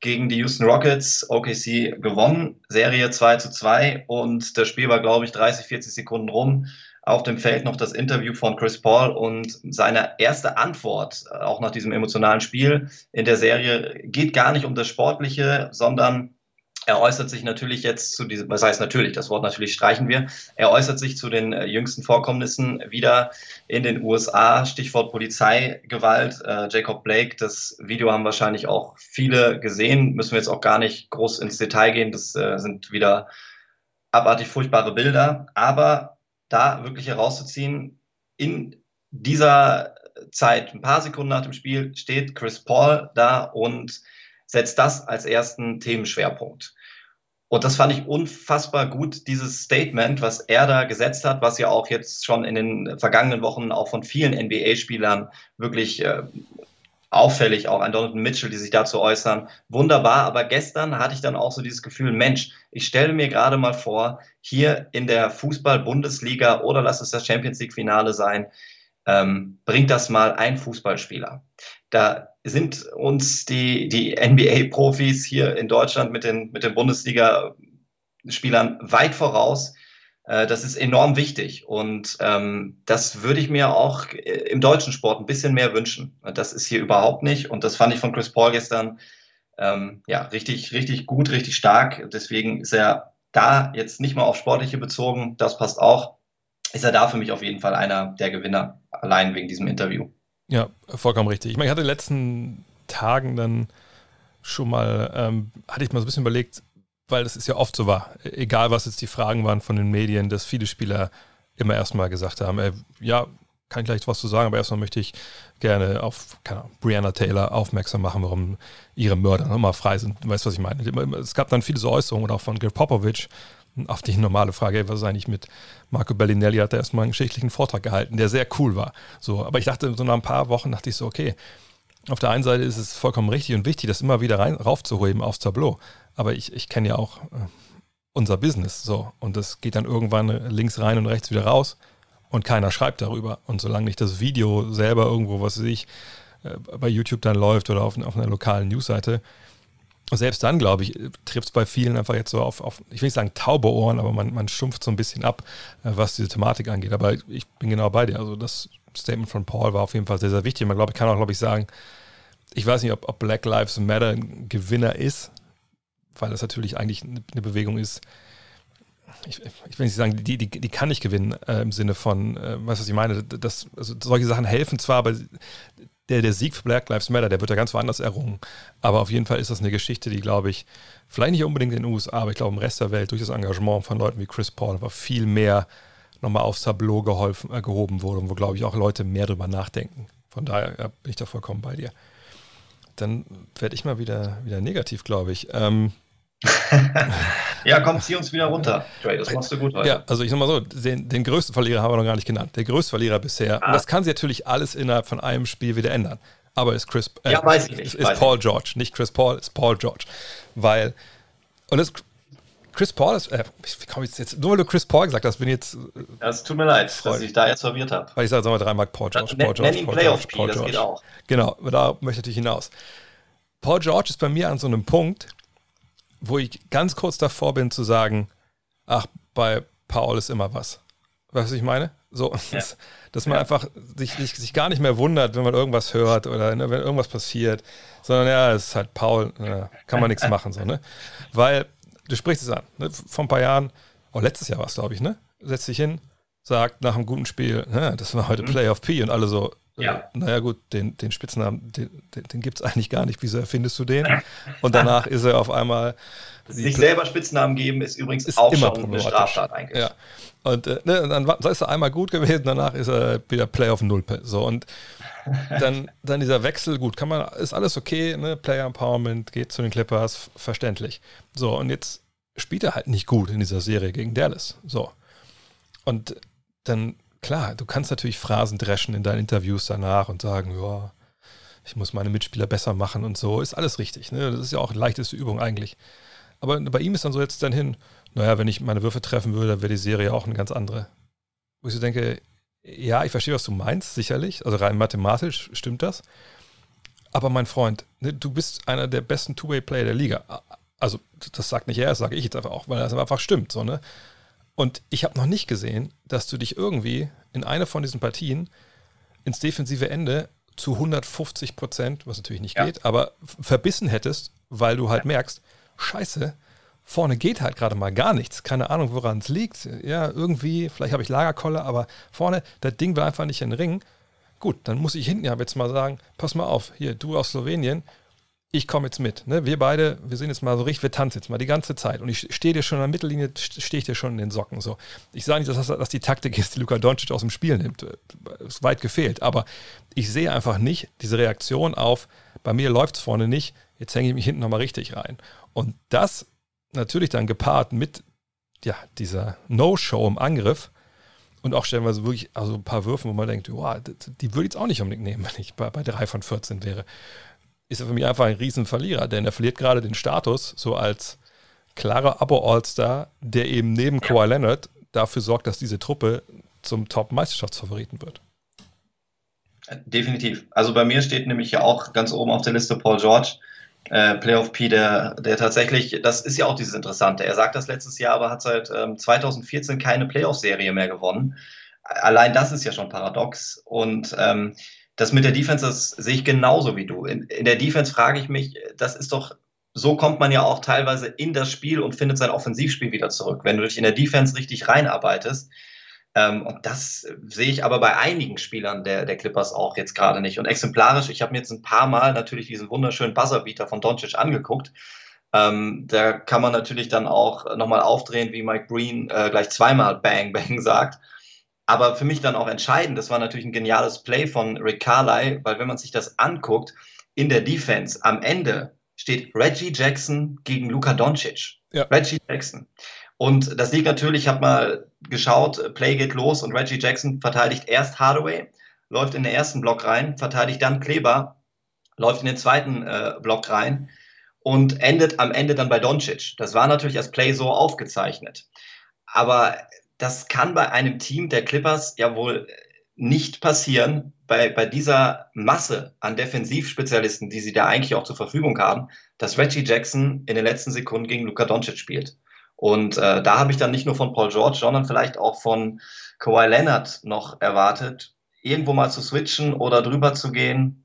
gegen die Houston Rockets, OKC gewonnen, Serie 2 zu 2 und das Spiel war, glaube ich, 30, 40 Sekunden rum. Auf dem Feld noch das Interview von Chris Paul und seine erste Antwort, äh, auch nach diesem emotionalen Spiel in der Serie, geht gar nicht um das Sportliche, sondern er äußert sich natürlich jetzt zu diesem, was heißt natürlich, das Wort natürlich streichen wir. Er äußert sich zu den äh, jüngsten Vorkommnissen wieder in den USA, Stichwort Polizeigewalt. Äh, Jacob Blake, das Video haben wahrscheinlich auch viele gesehen, müssen wir jetzt auch gar nicht groß ins Detail gehen, das äh, sind wieder abartig furchtbare Bilder. Aber da wirklich herauszuziehen, in dieser Zeit, ein paar Sekunden nach dem Spiel, steht Chris Paul da und setzt das als ersten Themenschwerpunkt. Und das fand ich unfassbar gut, dieses Statement, was er da gesetzt hat, was ja auch jetzt schon in den vergangenen Wochen auch von vielen NBA-Spielern wirklich äh, auffällig, auch an Donovan Mitchell, die sich dazu äußern. Wunderbar, aber gestern hatte ich dann auch so dieses Gefühl, Mensch, ich stelle mir gerade mal vor, hier in der Fußball-Bundesliga oder lass es das Champions League-Finale sein, ähm, bringt das mal ein Fußballspieler. Da sind uns die, die NBA-Profis hier in Deutschland mit den, mit den Bundesliga-Spielern weit voraus. Äh, das ist enorm wichtig und ähm, das würde ich mir auch im deutschen Sport ein bisschen mehr wünschen. Das ist hier überhaupt nicht und das fand ich von Chris Paul gestern ähm, ja richtig, richtig gut, richtig stark. Deswegen ist er da jetzt nicht mal auf Sportliche bezogen, das passt auch. Ist er da für mich auf jeden Fall einer der Gewinner, allein wegen diesem Interview. Ja, vollkommen richtig. Ich meine, ich hatte in den letzten Tagen dann schon mal, ähm, hatte ich mal so ein bisschen überlegt, weil das ist ja oft so war, egal was jetzt die Fragen waren von den Medien, dass viele Spieler immer erstmal gesagt haben, ey, ja, kann ich gleich was zu sagen, aber erstmal möchte ich gerne auf Ahnung, Brianna Taylor aufmerksam machen, warum ihre Mörder nochmal frei sind. Weißt du, was ich meine? Es gab dann viele so Äußerungen, auch von Gil Popovich, auf die normale Frage, was ist eigentlich mit Marco Bellinelli, hat er erstmal einen geschichtlichen Vortrag gehalten, der sehr cool war. So, aber ich dachte, so nach ein paar Wochen dachte ich so, okay, auf der einen Seite ist es vollkommen richtig und wichtig, das immer wieder rein, raufzuheben aufs Tableau. Aber ich, ich kenne ja auch äh, unser Business so. Und das geht dann irgendwann links rein und rechts wieder raus und keiner schreibt darüber. Und solange nicht das Video selber irgendwo, was weiß ich, äh, bei YouTube dann läuft oder auf, auf einer lokalen Newsseite, selbst dann, glaube ich, trifft es bei vielen einfach jetzt so auf, auf, ich will nicht sagen taube Ohren, aber man, man stumpft so ein bisschen ab, äh, was diese Thematik angeht. Aber ich bin genau bei dir. Also das Statement von Paul war auf jeden Fall sehr, sehr wichtig. Man glaube, ich kann auch, glaube ich, sagen, ich weiß nicht, ob, ob Black Lives Matter ein Gewinner ist, weil das natürlich eigentlich eine Bewegung ist, ich, ich will nicht sagen, die, die, die kann nicht gewinnen äh, im Sinne von, äh, weißt du, was ich meine? Das, also solche Sachen helfen zwar, aber der, der Sieg für Black Lives Matter, der wird ja ganz woanders errungen. Aber auf jeden Fall ist das eine Geschichte, die, glaube ich, vielleicht nicht unbedingt in den USA, aber ich glaube im Rest der Welt durch das Engagement von Leuten wie Chris Paul aber viel mehr nochmal aufs Tableau geholfen, äh, gehoben wurde und wo, glaube ich, auch Leute mehr drüber nachdenken. Von daher bin ich da vollkommen bei dir. Dann werde ich mal wieder, wieder negativ, glaube ich. Ähm, ja, komm, zieh uns wieder runter, Trey. Das machst du gut heute. Ja, also ich sag mal so, den, den größten Verlierer haben wir noch gar nicht genannt. Der größte Verlierer bisher. Ah. Und das kann sich natürlich alles innerhalb von einem Spiel wieder ändern. Aber ist Chris, äh, ja, weiß ich nicht, ist, ist Paul ich. George, nicht Chris Paul, ist Paul George. Weil, und das, Chris Paul ist, äh, wie komme ich jetzt, nur weil du Chris Paul gesagt hast, bin ich jetzt. Es tut mir leid, freudig. dass ich da jetzt verwirrt habe. Weil ich sage, sagen wir dreimal Paul George, Paul George, Paul George, Paul George. Das geht auch. Genau, da möchte ich hinaus. Paul George ist bei mir an so einem Punkt, wo ich ganz kurz davor bin zu sagen, ach, bei Paul ist immer was. Weißt du, was ich meine? So, ja. dass, dass, man ja. einfach sich, sich, sich, gar nicht mehr wundert, wenn man irgendwas hört oder ne, wenn irgendwas passiert, sondern ja, es ist halt Paul, ja, kann man nichts machen, so, ne? Weil, du sprichst es an, ne? vor ein paar Jahren, oh, letztes Jahr war es, glaube ich, ne? Setzt dich hin, sagt nach einem guten Spiel, ne, das war heute mhm. Play of P und alle so, ja. Äh, naja gut, den, den Spitznamen, den, den, den gibt es eigentlich gar nicht. Wieso erfindest du den? Und danach ist er auf einmal. Sich selber Spitznamen geben ist übrigens ist auch immer schon eine Straftat eigentlich. Ja. Und, äh, ne, und dann ist er einmal gut gewesen, danach ist er wieder Player of Null. So, und dann, dann dieser Wechsel, gut, kann man, ist alles okay, ne? Player Empowerment, geht zu den Clippers, verständlich. So, und jetzt spielt er halt nicht gut in dieser Serie gegen Dallas. So. Und dann klar, du kannst natürlich Phrasen dreschen in deinen Interviews danach und sagen, ja, ich muss meine Mitspieler besser machen und so. Ist alles richtig. Ne? Das ist ja auch leichteste Übung eigentlich. Aber bei ihm ist dann so jetzt dann hin, naja, wenn ich meine Würfe treffen würde, wäre die Serie auch eine ganz andere. Wo ich so denke, ja, ich verstehe, was du meinst, sicherlich. Also rein mathematisch stimmt das. Aber mein Freund, ne, du bist einer der besten Two-Way-Player der Liga. Also, das sagt nicht er, das sage ich jetzt einfach auch, weil das einfach stimmt. So, ne? Und ich habe noch nicht gesehen, dass du dich irgendwie in einer von diesen Partien ins defensive Ende zu 150 Prozent, was natürlich nicht ja. geht, aber verbissen hättest, weil du halt ja. merkst, scheiße, vorne geht halt gerade mal gar nichts. Keine Ahnung, woran es liegt. Ja, irgendwie, vielleicht habe ich Lagerkolle, aber vorne, das Ding will einfach nicht in den Ring. Gut, dann muss ich hinten ja jetzt mal sagen, pass mal auf, hier, du aus Slowenien, ich komme jetzt mit. Ne? Wir beide, wir sind jetzt mal so richtig, wir tanzen jetzt mal die ganze Zeit. Und ich stehe dir schon in der Mittellinie, stehe ich dir schon in den Socken. So. Ich sage nicht, dass das die Taktik ist, die Luka Doncic aus dem Spiel nimmt. Ist weit gefehlt. Aber ich sehe einfach nicht diese Reaktion auf, bei mir läuft es vorne nicht, jetzt hänge ich mich hinten nochmal richtig rein. Und das natürlich dann gepaart mit ja, dieser No-Show im Angriff und auch stellenweise wirklich also ein paar Würfen, wo man denkt, wow, die würde ich jetzt auch nicht unbedingt nehmen, wenn ich bei 3 von 14 wäre ist er für mich einfach ein Riesenverlierer, denn er verliert gerade den Status so als klarer Abo-All-Star, der eben neben Kawhi Leonard dafür sorgt, dass diese Truppe zum Top-Meisterschaftsfavoriten wird. Definitiv. Also bei mir steht nämlich ja auch ganz oben auf der Liste Paul George, äh, Playoff P, der, der tatsächlich, das ist ja auch dieses Interessante. Er sagt das letztes Jahr, aber hat seit ähm, 2014 keine Playoff-Serie mehr gewonnen. Allein das ist ja schon paradox. Und ähm, das mit der Defense, das sehe ich genauso wie du. In, in der Defense frage ich mich, das ist doch, so kommt man ja auch teilweise in das Spiel und findet sein Offensivspiel wieder zurück, wenn du dich in der Defense richtig reinarbeitest. Ähm, und das sehe ich aber bei einigen Spielern der, der Clippers auch jetzt gerade nicht. Und exemplarisch, ich habe mir jetzt ein paar Mal natürlich diesen wunderschönen Buzzerbeater von Doncic angeguckt. Ähm, da kann man natürlich dann auch nochmal aufdrehen, wie Mike Breen äh, gleich zweimal Bang Bang sagt. Aber für mich dann auch entscheidend, das war natürlich ein geniales Play von Rick Carly, weil wenn man sich das anguckt, in der Defense am Ende steht Reggie Jackson gegen Luka Doncic. Ja. Reggie Jackson. Und das liegt natürlich, ich habe mal geschaut, Play geht los und Reggie Jackson verteidigt erst Hardaway, läuft in den ersten Block rein, verteidigt dann Kleber, läuft in den zweiten äh, Block rein und endet am Ende dann bei Doncic. Das war natürlich als Play so aufgezeichnet. Aber das kann bei einem Team der Clippers ja wohl nicht passieren, bei, bei dieser Masse an Defensivspezialisten, die sie da eigentlich auch zur Verfügung haben, dass Reggie Jackson in den letzten Sekunden gegen Luka Doncic spielt. Und äh, da habe ich dann nicht nur von Paul George, sondern vielleicht auch von Kawhi Leonard noch erwartet, irgendwo mal zu switchen oder drüber zu gehen.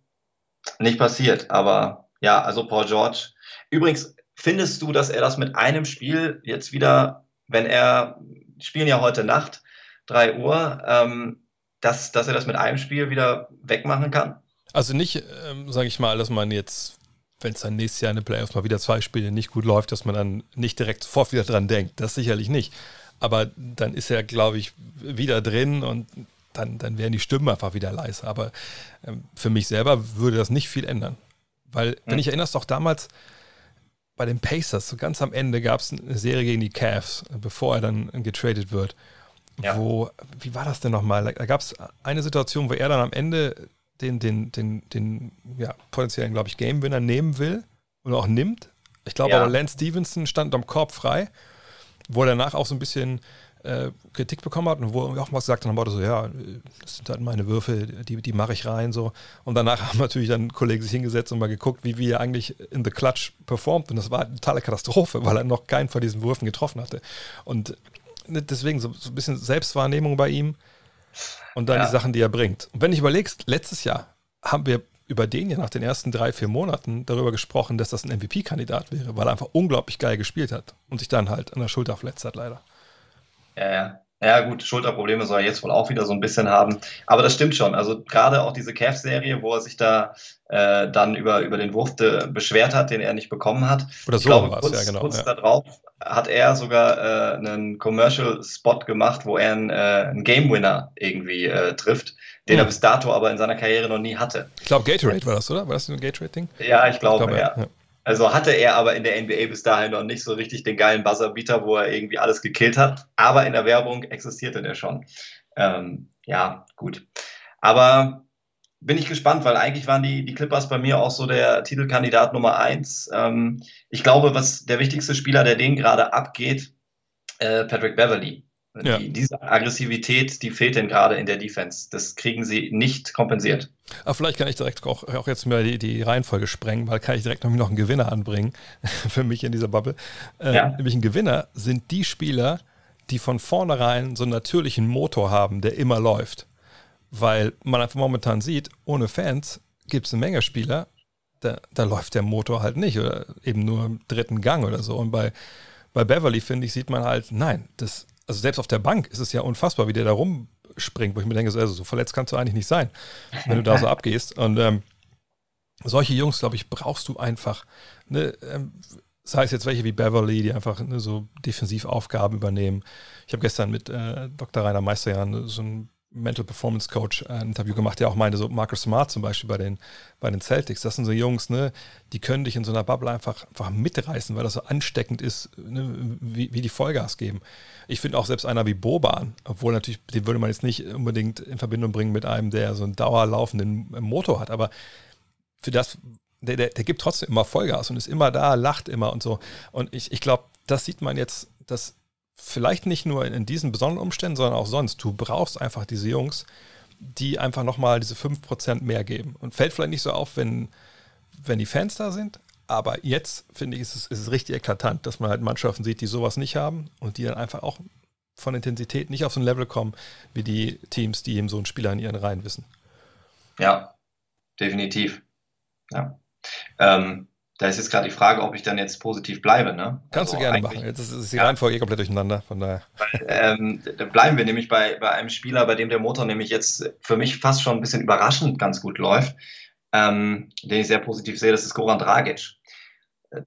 Nicht passiert. Aber ja, also Paul George. Übrigens, findest du, dass er das mit einem Spiel jetzt wieder, wenn er, spielen ja heute Nacht, 3 Uhr, ähm, dass, dass er das mit einem Spiel wieder wegmachen kann? Also nicht, ähm, sage ich mal, dass man jetzt, wenn es dann nächstes Jahr in den Playoffs mal wieder zwei Spiele nicht gut läuft, dass man dann nicht direkt sofort wieder dran denkt. Das sicherlich nicht. Aber dann ist er, glaube ich, wieder drin und dann, dann wären die Stimmen einfach wieder leise. Aber ähm, für mich selber würde das nicht viel ändern. Weil, wenn hm. ich erinnerst, doch damals bei den Pacers, so ganz am Ende gab es eine Serie gegen die Cavs, bevor er dann getradet wird. Ja. Wo, wie war das denn nochmal? Da gab es eine Situation, wo er dann am Ende den, den, den, den ja, potenziellen, glaube ich, Game-Winner nehmen will und auch nimmt. Ich glaube ja. aber, Lance Stevenson stand am Korb frei, wo er danach auch so ein bisschen äh, Kritik bekommen hat und wo auch mal gesagt hat, so, ja, das sind halt meine Würfel, die, die mache ich rein, so. Und danach haben natürlich dann Kollegen sich hingesetzt und mal geguckt, wie, wie er eigentlich in The Clutch performt und das war eine totale Katastrophe, weil er noch keinen von diesen Würfen getroffen hatte. Und Ne, deswegen so, so ein bisschen Selbstwahrnehmung bei ihm und dann ja. die Sachen, die er bringt. Und wenn ich überlegst, letztes Jahr haben wir über den ja nach den ersten drei, vier Monaten darüber gesprochen, dass das ein MVP-Kandidat wäre, weil er einfach unglaublich geil gespielt hat und sich dann halt an der Schulter verletzt hat, leider. Ja, ja. Ja, gut, Schulterprobleme soll er jetzt wohl auch wieder so ein bisschen haben. Aber das stimmt schon. Also gerade auch diese Cavs-Serie, wo er sich da äh, dann über, über den Wurf beschwert hat, den er nicht bekommen hat. Oder so war es, ja, genau. Kurz ja. darauf hat er sogar äh, einen Commercial-Spot gemacht, wo er einen, äh, einen Game-Winner irgendwie äh, trifft, den ja. er bis dato aber in seiner Karriere noch nie hatte. Ich glaube, Gatorade war das, oder? War das ein Gatorade-Ding? Ja, ich glaube, ich glaube ja. ja. Also hatte er aber in der NBA bis dahin noch nicht so richtig den geilen Buzzerbeater, wo er irgendwie alles gekillt hat. Aber in der Werbung existierte der schon. Ähm, ja, gut. Aber bin ich gespannt, weil eigentlich waren die, die Clippers bei mir auch so der Titelkandidat Nummer eins. Ähm, ich glaube, was der wichtigste Spieler, der den gerade abgeht, äh, Patrick Beverly. Ja. Die, diese Aggressivität, die fehlt denn gerade in der Defense. Das kriegen sie nicht kompensiert. Aber vielleicht kann ich direkt auch, auch jetzt mal die, die Reihenfolge sprengen, weil kann ich direkt noch einen Gewinner anbringen für mich in dieser Bubble. Äh, ja. Nämlich ein Gewinner sind die Spieler, die von vornherein so einen natürlichen Motor haben, der immer läuft. Weil man einfach momentan sieht, ohne Fans gibt es eine Menge Spieler, da, da läuft der Motor halt nicht oder eben nur im dritten Gang oder so. Und bei, bei Beverly, finde ich, sieht man halt, nein, das also selbst auf der Bank ist es ja unfassbar, wie der da rumspringt, wo ich mir denke, also so verletzt kannst du eigentlich nicht sein, wenn du da so abgehst. Und ähm, solche Jungs, glaube ich, brauchst du einfach. Ne, ähm, sei es jetzt welche wie Beverly, die einfach ne, so Defensivaufgaben übernehmen. Ich habe gestern mit äh, Dr. Rainer Meisterjan so ein Mental Performance Coach äh, ein Interview gemacht, der auch meinte, so Marcus Smart zum Beispiel bei den, bei den Celtics, das sind so Jungs, ne, die können dich in so einer Bubble einfach, einfach mitreißen, weil das so ansteckend ist, ne, wie, wie die Vollgas geben. Ich finde auch selbst einer wie Boban, obwohl natürlich, den würde man jetzt nicht unbedingt in Verbindung bringen mit einem, der so einen dauerlaufenden Motor hat, aber für das, der, der, der gibt trotzdem immer Vollgas und ist immer da, lacht immer und so. Und ich, ich glaube, das sieht man jetzt, dass vielleicht nicht nur in, in, diesen besonderen Umständen, sondern auch sonst. Du brauchst einfach diese Jungs, die einfach nochmal diese 5% mehr geben. Und fällt vielleicht nicht so auf, wenn, wenn die Fans da sind, aber jetzt finde ich, ist es, ist es richtig eklatant, dass man halt Mannschaften sieht, die sowas nicht haben und die dann einfach auch von Intensität nicht auf so ein Level kommen, wie die Teams, die eben so einen Spieler in ihren Reihen wissen. Ja, definitiv. Ja. Ähm, da ist jetzt gerade die Frage, ob ich dann jetzt positiv bleibe. Ne? Kannst also du gerne machen. Jetzt ist die ja. Reihenfolge komplett durcheinander. Von daher. Weil, ähm, da bleiben wir nämlich bei, bei einem Spieler, bei dem der Motor nämlich jetzt für mich fast schon ein bisschen überraschend ganz gut läuft, ähm, den ich sehr positiv sehe. Das ist Goran Dragic.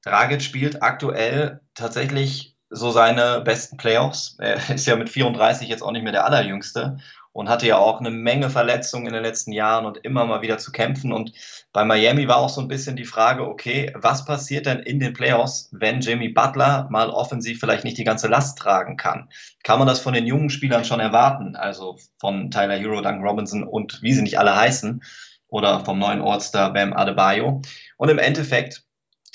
Dragic spielt aktuell tatsächlich so seine besten Playoffs. Er ist ja mit 34 jetzt auch nicht mehr der allerjüngste und hatte ja auch eine Menge Verletzungen in den letzten Jahren und immer mal wieder zu kämpfen. Und bei Miami war auch so ein bisschen die Frage, okay, was passiert denn in den Playoffs, wenn Jimmy Butler mal offensiv vielleicht nicht die ganze Last tragen kann? Kann man das von den jungen Spielern schon erwarten? Also von Tyler Hero, Duncan Robinson und wie sie nicht alle heißen oder vom neuen Ortster Bam Adebayo. Und im Endeffekt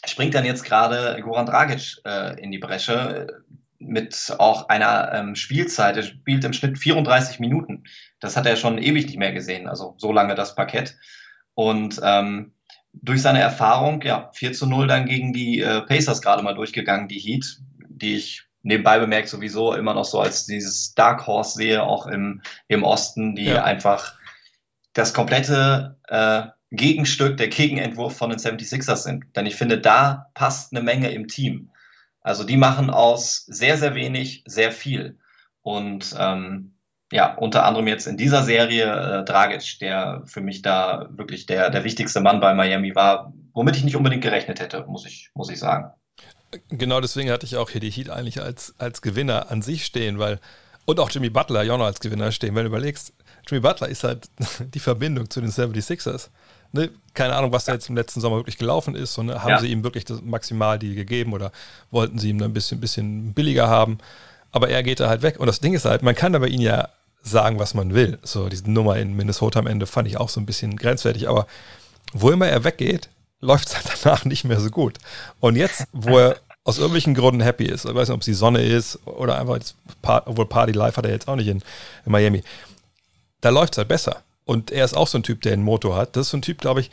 springt dann jetzt gerade Goran Dragic äh, in die Bresche mit auch einer ähm, Spielzeit. Er spielt im Schnitt 34 Minuten. Das hat er schon ewig nicht mehr gesehen, also so lange das Parkett. Und ähm, durch seine Erfahrung, ja, 4 zu 0 dann gegen die äh, Pacers gerade mal durchgegangen, die Heat, die ich nebenbei bemerkt sowieso immer noch so als dieses Dark Horse sehe, auch im, im Osten, die ja. einfach das komplette äh, Gegenstück, der Gegenentwurf von den 76ers sind. Denn ich finde, da passt eine Menge im Team. Also die machen aus sehr, sehr wenig sehr viel. Und ähm, ja, unter anderem jetzt in dieser Serie äh, Dragic, der für mich da wirklich der, der wichtigste Mann bei Miami war, womit ich nicht unbedingt gerechnet hätte, muss ich, muss ich sagen. Genau deswegen hatte ich auch hier die Heat eigentlich als, als Gewinner an sich stehen, weil, und auch Jimmy Butler ja auch noch als Gewinner stehen, wenn du überlegst, Jimmy Butler ist halt die Verbindung zu den 76ers ne, keine Ahnung, was da jetzt im letzten Sommer wirklich gelaufen ist. Und ne, haben ja. sie ihm wirklich das maximal die gegeben oder wollten sie ihm ein bisschen, bisschen billiger haben. Aber er geht da halt weg. Und das Ding ist halt, man kann aber ihn ja sagen, was man will. So, diese Nummer in Minnesota am Ende fand ich auch so ein bisschen grenzwertig. Aber wo immer er weggeht, läuft es halt danach nicht mehr so gut. Und jetzt, wo er aus irgendwelchen Gründen happy ist, ich weiß nicht, ob es die Sonne ist oder einfach, obwohl Party Life hat er jetzt auch nicht in, in Miami, da läuft es halt besser. Und er ist auch so ein Typ, der einen Motor hat. Das ist so ein Typ, glaube ich,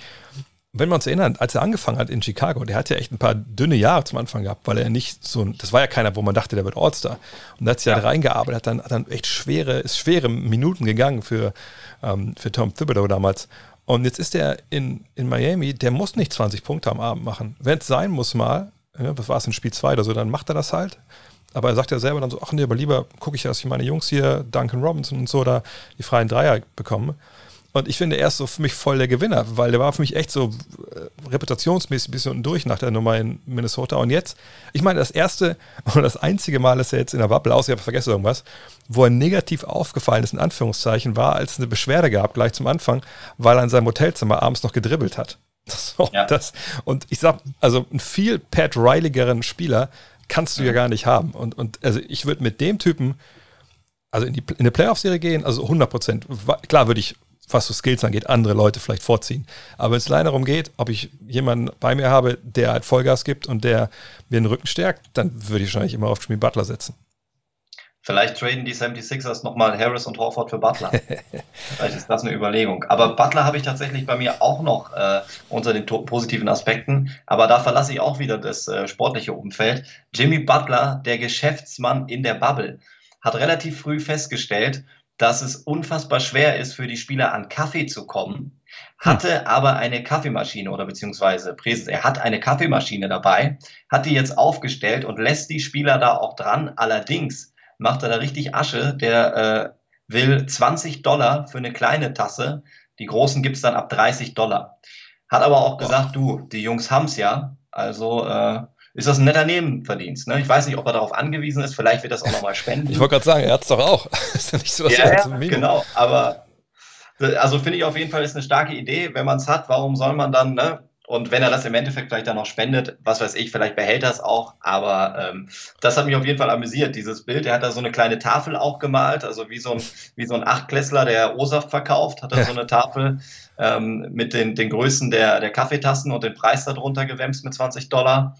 wenn wir uns erinnern, als er angefangen hat in Chicago, der hat ja echt ein paar dünne Jahre zum Anfang gehabt, weil er nicht so ein, das war ja keiner, wo man dachte, der wird All-Star. Und da hat sich ja. reingearbeitet, hat dann, hat dann echt schwere, ist schwere Minuten gegangen für, ähm, für Tom Thibodeau damals. Und jetzt ist er in, in Miami, der muss nicht 20 Punkte am Abend machen. Wenn es sein muss mal, ja, was war es in Spiel 2 oder so, dann macht er das halt. Aber er sagt ja selber dann so, ach nee, aber lieber gucke ich, dass ich meine Jungs hier, Duncan Robinson und so, da die freien Dreier bekomme. Und ich finde, er ist so für mich voll der Gewinner, weil der war für mich echt so äh, reputationsmäßig ein bisschen unten durch nach der Nummer in Minnesota. Und jetzt, ich meine, das erste und das einzige Mal, dass er jetzt in der Bubble, außer ich habe vergessen irgendwas, wo er negativ aufgefallen ist, in Anführungszeichen, war, als es eine Beschwerde gab, gleich zum Anfang, weil er in seinem Hotelzimmer abends noch gedribbelt hat. So, ja. das, und ich sag, also einen viel Pat Rileygeren Spieler kannst du ja gar nicht haben. Und, und also ich würde mit dem Typen, also in, die, in eine Playoff-Serie gehen, also 100 Prozent. Klar würde ich was so Skills angeht, andere Leute vielleicht vorziehen. Aber wenn es allein darum geht, ob ich jemanden bei mir habe, der halt Vollgas gibt und der mir den Rücken stärkt, dann würde ich wahrscheinlich immer auf Jimmy Butler setzen. Vielleicht traden die 76ers nochmal Harris und Horford für Butler. Vielleicht ist das eine Überlegung. Aber Butler habe ich tatsächlich bei mir auch noch äh, unter den positiven Aspekten. Aber da verlasse ich auch wieder das äh, sportliche Umfeld. Jimmy Butler, der Geschäftsmann in der Bubble, hat relativ früh festgestellt, dass es unfassbar schwer ist, für die Spieler an Kaffee zu kommen, hatte aber eine Kaffeemaschine oder beziehungsweise Präses, er hat eine Kaffeemaschine dabei, hat die jetzt aufgestellt und lässt die Spieler da auch dran. Allerdings macht er da richtig Asche, der äh, will 20 Dollar für eine kleine Tasse, die großen gibt's dann ab 30 Dollar. Hat aber auch gesagt, du, die Jungs haben's ja, also äh, ist das ein netter Nebenverdienst. Ne? Ich weiß nicht, ob er darauf angewiesen ist. Vielleicht wird das auch nochmal spenden. Ich wollte gerade sagen, er hat es doch auch. ist ja nicht so, dass ja, er ja, genau. Aber also finde ich auf jeden Fall ist eine starke Idee. Wenn man es hat, warum soll man dann, ne? Und wenn er das im Endeffekt vielleicht dann noch spendet, was weiß ich, vielleicht behält er es auch. Aber ähm, das hat mich auf jeden Fall amüsiert, dieses Bild. Er hat da so eine kleine Tafel auch gemalt, also wie so ein, wie so ein Achtklässler, der O-Saft verkauft, hat er so eine Tafel ähm, mit den, den Größen der, der Kaffeetassen und den Preis darunter gewämst mit 20 Dollar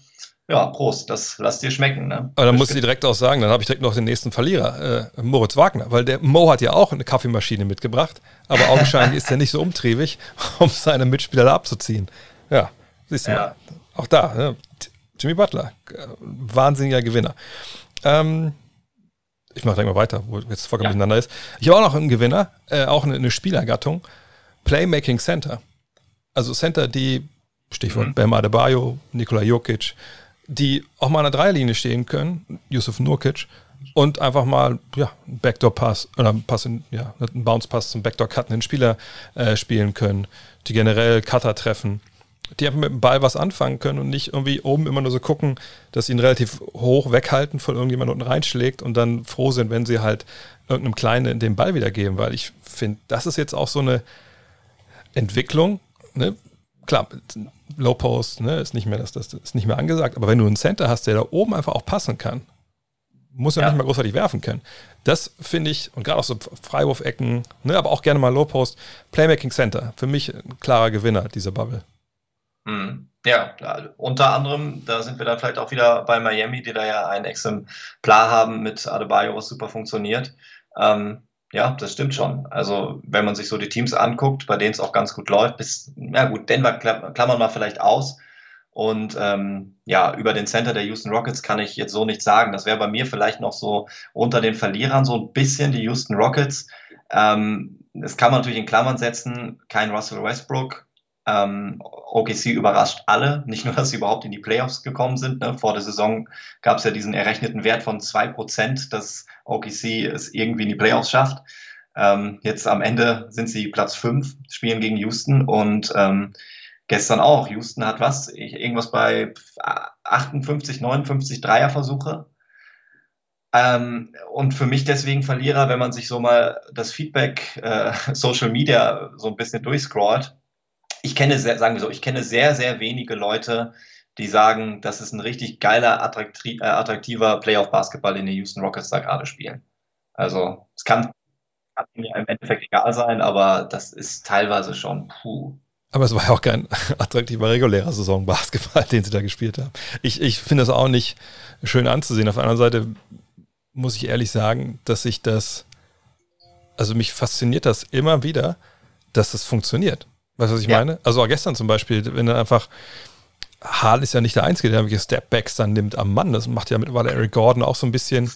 ja, Prost, das lass dir schmecken. Ne? Aber dann muss ich direkt auch sagen, dann habe ich direkt noch den nächsten Verlierer, äh, Moritz Wagner, weil der Mo hat ja auch eine Kaffeemaschine mitgebracht, aber augenscheinlich ist er nicht so umtriebig, um seine Mitspieler da abzuziehen. Ja, siehst du ja. mal. Auch da, ne? Jimmy Butler, äh, wahnsinniger Gewinner. Ähm, ich mache direkt mal weiter, wo jetzt vollkommen ja. miteinander ist. Ich habe auch noch einen Gewinner, äh, auch eine, eine Spielergattung, Playmaking Center. Also Center, die Stichwort mhm. Bam Adebayo, Nikola Jokic, die auch mal an der Dreierlinie stehen können, Yusuf Nurkic, und einfach mal ja, einen Backdoor-Pass oder einen, Pass in, ja, einen Bounce-Pass zum Backdoor-Cut einen Spieler äh, spielen können, die generell Cutter treffen die einfach mit dem Ball was anfangen können und nicht irgendwie oben immer nur so gucken, dass sie ihn relativ hoch weghalten, von irgendjemand unten reinschlägt und dann froh sind, wenn sie halt irgendeinem Kleinen den Ball wiedergeben, weil ich finde, das ist jetzt auch so eine Entwicklung. Ne? Klar, Low Post ne, ist nicht mehr das, das ist nicht mehr angesagt, aber wenn du einen Center hast, der da oben einfach auch passen kann, muss ja, ja. nicht mal großartig werfen können. Das finde ich, und gerade auch so Freiwurfecken, ne, aber auch gerne mal Low Post, Playmaking Center, für mich ein klarer Gewinner dieser Bubble. Mhm. Ja, unter anderem, da sind wir dann vielleicht auch wieder bei Miami, die da ja ein Exemplar haben mit Adebayo, was super funktioniert. Ähm, ja, das stimmt schon. Also, wenn man sich so die Teams anguckt, bei denen es auch ganz gut läuft, bis, ja gut, Denver klammern wir vielleicht aus. Und ähm, ja, über den Center der Houston Rockets kann ich jetzt so nichts sagen. Das wäre bei mir vielleicht noch so unter den Verlierern so ein bisschen die Houston Rockets. Ähm, das kann man natürlich in Klammern setzen. Kein Russell Westbrook, ähm, OKC überrascht alle, nicht nur, dass sie überhaupt in die Playoffs gekommen sind. Ne? Vor der Saison gab es ja diesen errechneten Wert von 2%, dass OKC es irgendwie in die Playoffs schafft. Ähm, jetzt am Ende sind sie Platz 5, spielen gegen Houston und ähm, gestern auch. Houston hat was? Irgendwas bei 58, 59 Dreierversuche. Ähm, und für mich deswegen Verlierer, wenn man sich so mal das Feedback äh, Social Media so ein bisschen durchscrollt, ich kenne, sehr, sagen wir so, ich kenne sehr, sehr wenige Leute, die sagen, das ist ein richtig geiler, äh, attraktiver Playoff-Basketball, den die Houston Rockets da gerade spielen. Also, es kann, kann mir im Endeffekt egal sein, aber das ist teilweise schon puh. Aber es war ja auch kein attraktiver regulärer Saison-Basketball, den sie da gespielt haben. Ich, ich finde das auch nicht schön anzusehen. Auf der anderen Seite muss ich ehrlich sagen, dass ich das, also mich fasziniert das immer wieder, dass das funktioniert. Weißt du, was ich ja. meine? Also auch gestern zum Beispiel, wenn dann einfach, Hall ist ja nicht der Einzige, der irgendwelche Stepbacks dann nimmt am Mann. Das macht ja mittlerweile Eric Gordon auch so ein bisschen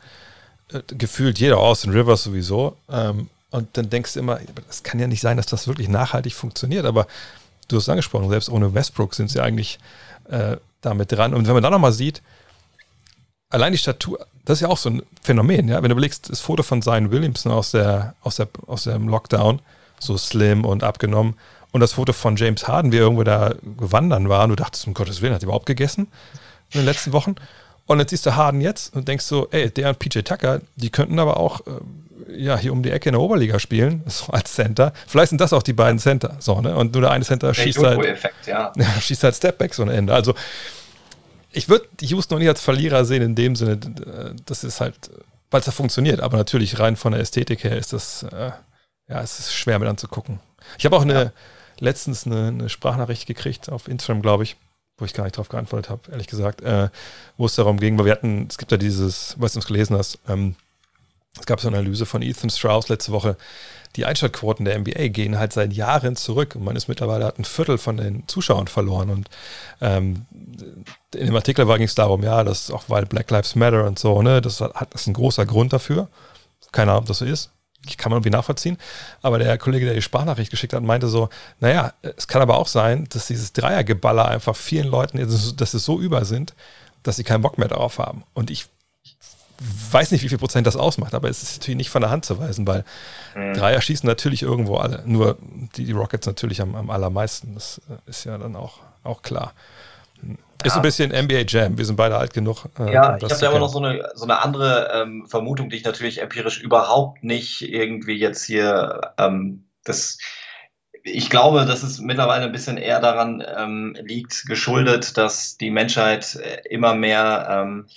äh, gefühlt jeder aus, in Rivers sowieso. Ähm, und dann denkst du immer, das kann ja nicht sein, dass das wirklich nachhaltig funktioniert. Aber du hast es angesprochen, selbst ohne Westbrook sind sie eigentlich äh, damit dran. Und wenn man dann nochmal sieht, allein die Statur, das ist ja auch so ein Phänomen, ja. Wenn du überlegst, das Foto von Zion Williamson aus der, aus der, aus dem Lockdown, so slim und abgenommen, und das Foto von James Harden, wie er irgendwo da gewandern war, und du dachtest, um Gottes Willen, hat er überhaupt gegessen in den letzten Wochen? Und jetzt siehst du Harden jetzt und denkst so, ey, der und PJ Tucker, die könnten aber auch äh, ja, hier um die Ecke in der Oberliga spielen, so als Center. Vielleicht sind das auch die beiden Center, so, ne? Und nur der eine Center der schießt halt, ja. ja. schießt halt Stepbacks ohne Ende. Also, ich würde Houston noch nicht als Verlierer sehen in dem Sinne, das ist halt, weil es da funktioniert. Aber natürlich rein von der Ästhetik her ist das, äh, ja, es ist schwer mit anzugucken. Ich habe auch eine, ja letztens eine, eine Sprachnachricht gekriegt auf Instagram, glaube ich, wo ich gar nicht darauf geantwortet habe, ehrlich gesagt, äh, wo es darum ging, weil wir hatten, es gibt ja dieses, was du es gelesen hast, ähm, es gab so eine Analyse von Ethan Strauss letzte Woche. Die Einschaltquoten der NBA gehen halt seit Jahren zurück und man ist mittlerweile hat ein Viertel von den Zuschauern verloren. Und ähm, in dem Artikel ging es darum, ja, das auch weil Black Lives Matter und so, ne, das hat das ist ein großer Grund dafür. Keine Ahnung, ob das so ist kann man irgendwie nachvollziehen. Aber der Kollege, der die Sprachnachricht geschickt hat, meinte so, naja, es kann aber auch sein, dass dieses Dreiergeballer einfach vielen Leuten, dass es so über sind, dass sie keinen Bock mehr darauf haben. Und ich weiß nicht, wie viel Prozent das ausmacht, aber es ist natürlich nicht von der Hand zu weisen, weil mhm. Dreier schießen natürlich irgendwo alle. Nur die, die Rockets natürlich am, am allermeisten. Das äh, ist ja dann auch, auch klar. Ist ein bisschen NBA Jam. Wir sind beide alt genug. Äh, ja, ich habe da aber noch so eine, so eine andere ähm, Vermutung, die ich natürlich empirisch überhaupt nicht irgendwie jetzt hier ähm, das. Ich glaube, dass es mittlerweile ein bisschen eher daran ähm, liegt, geschuldet, dass die Menschheit äh, immer mehr ähm,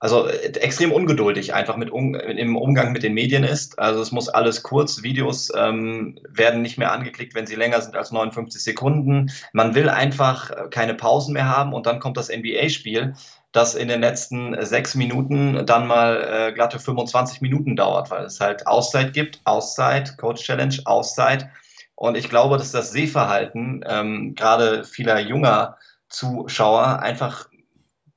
also äh, extrem ungeduldig einfach mit um, im Umgang mit den Medien ist. Also es muss alles kurz, Videos ähm, werden nicht mehr angeklickt, wenn sie länger sind als 59 Sekunden. Man will einfach äh, keine Pausen mehr haben und dann kommt das NBA-Spiel, das in den letzten sechs Minuten dann mal äh, glatte 25 Minuten dauert, weil es halt Auszeit gibt, Auszeit, Coach Challenge, Auszeit. Und ich glaube, dass das Sehverhalten ähm, gerade vieler junger Zuschauer einfach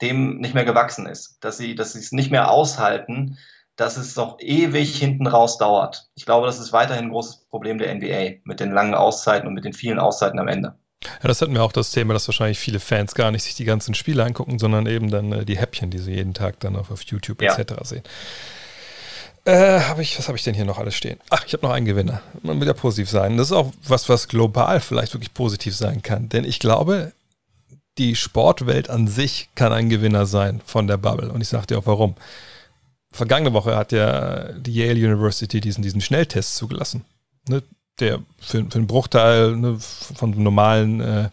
dem nicht mehr gewachsen ist, dass sie, dass sie es nicht mehr aushalten, dass es doch ewig hinten raus dauert. Ich glaube, das ist weiterhin ein großes Problem der NBA mit den langen Auszeiten und mit den vielen Auszeiten am Ende. Ja, das hatten wir auch das Thema, dass wahrscheinlich viele Fans gar nicht sich die ganzen Spiele angucken, sondern eben dann äh, die Häppchen, die sie jeden Tag dann auf, auf YouTube ja. etc. sehen. Äh, hab ich, was habe ich denn hier noch alles stehen? Ach, ich habe noch einen Gewinner. Man will ja positiv sein. Das ist auch was, was global vielleicht wirklich positiv sein kann. Denn ich glaube, die Sportwelt an sich kann ein Gewinner sein von der Bubble. Und ich sage dir auch warum. Vergangene Woche hat ja die Yale University diesen, diesen Schnelltest zugelassen. Ne? Der für, für einen Bruchteil ne, von normalen äh,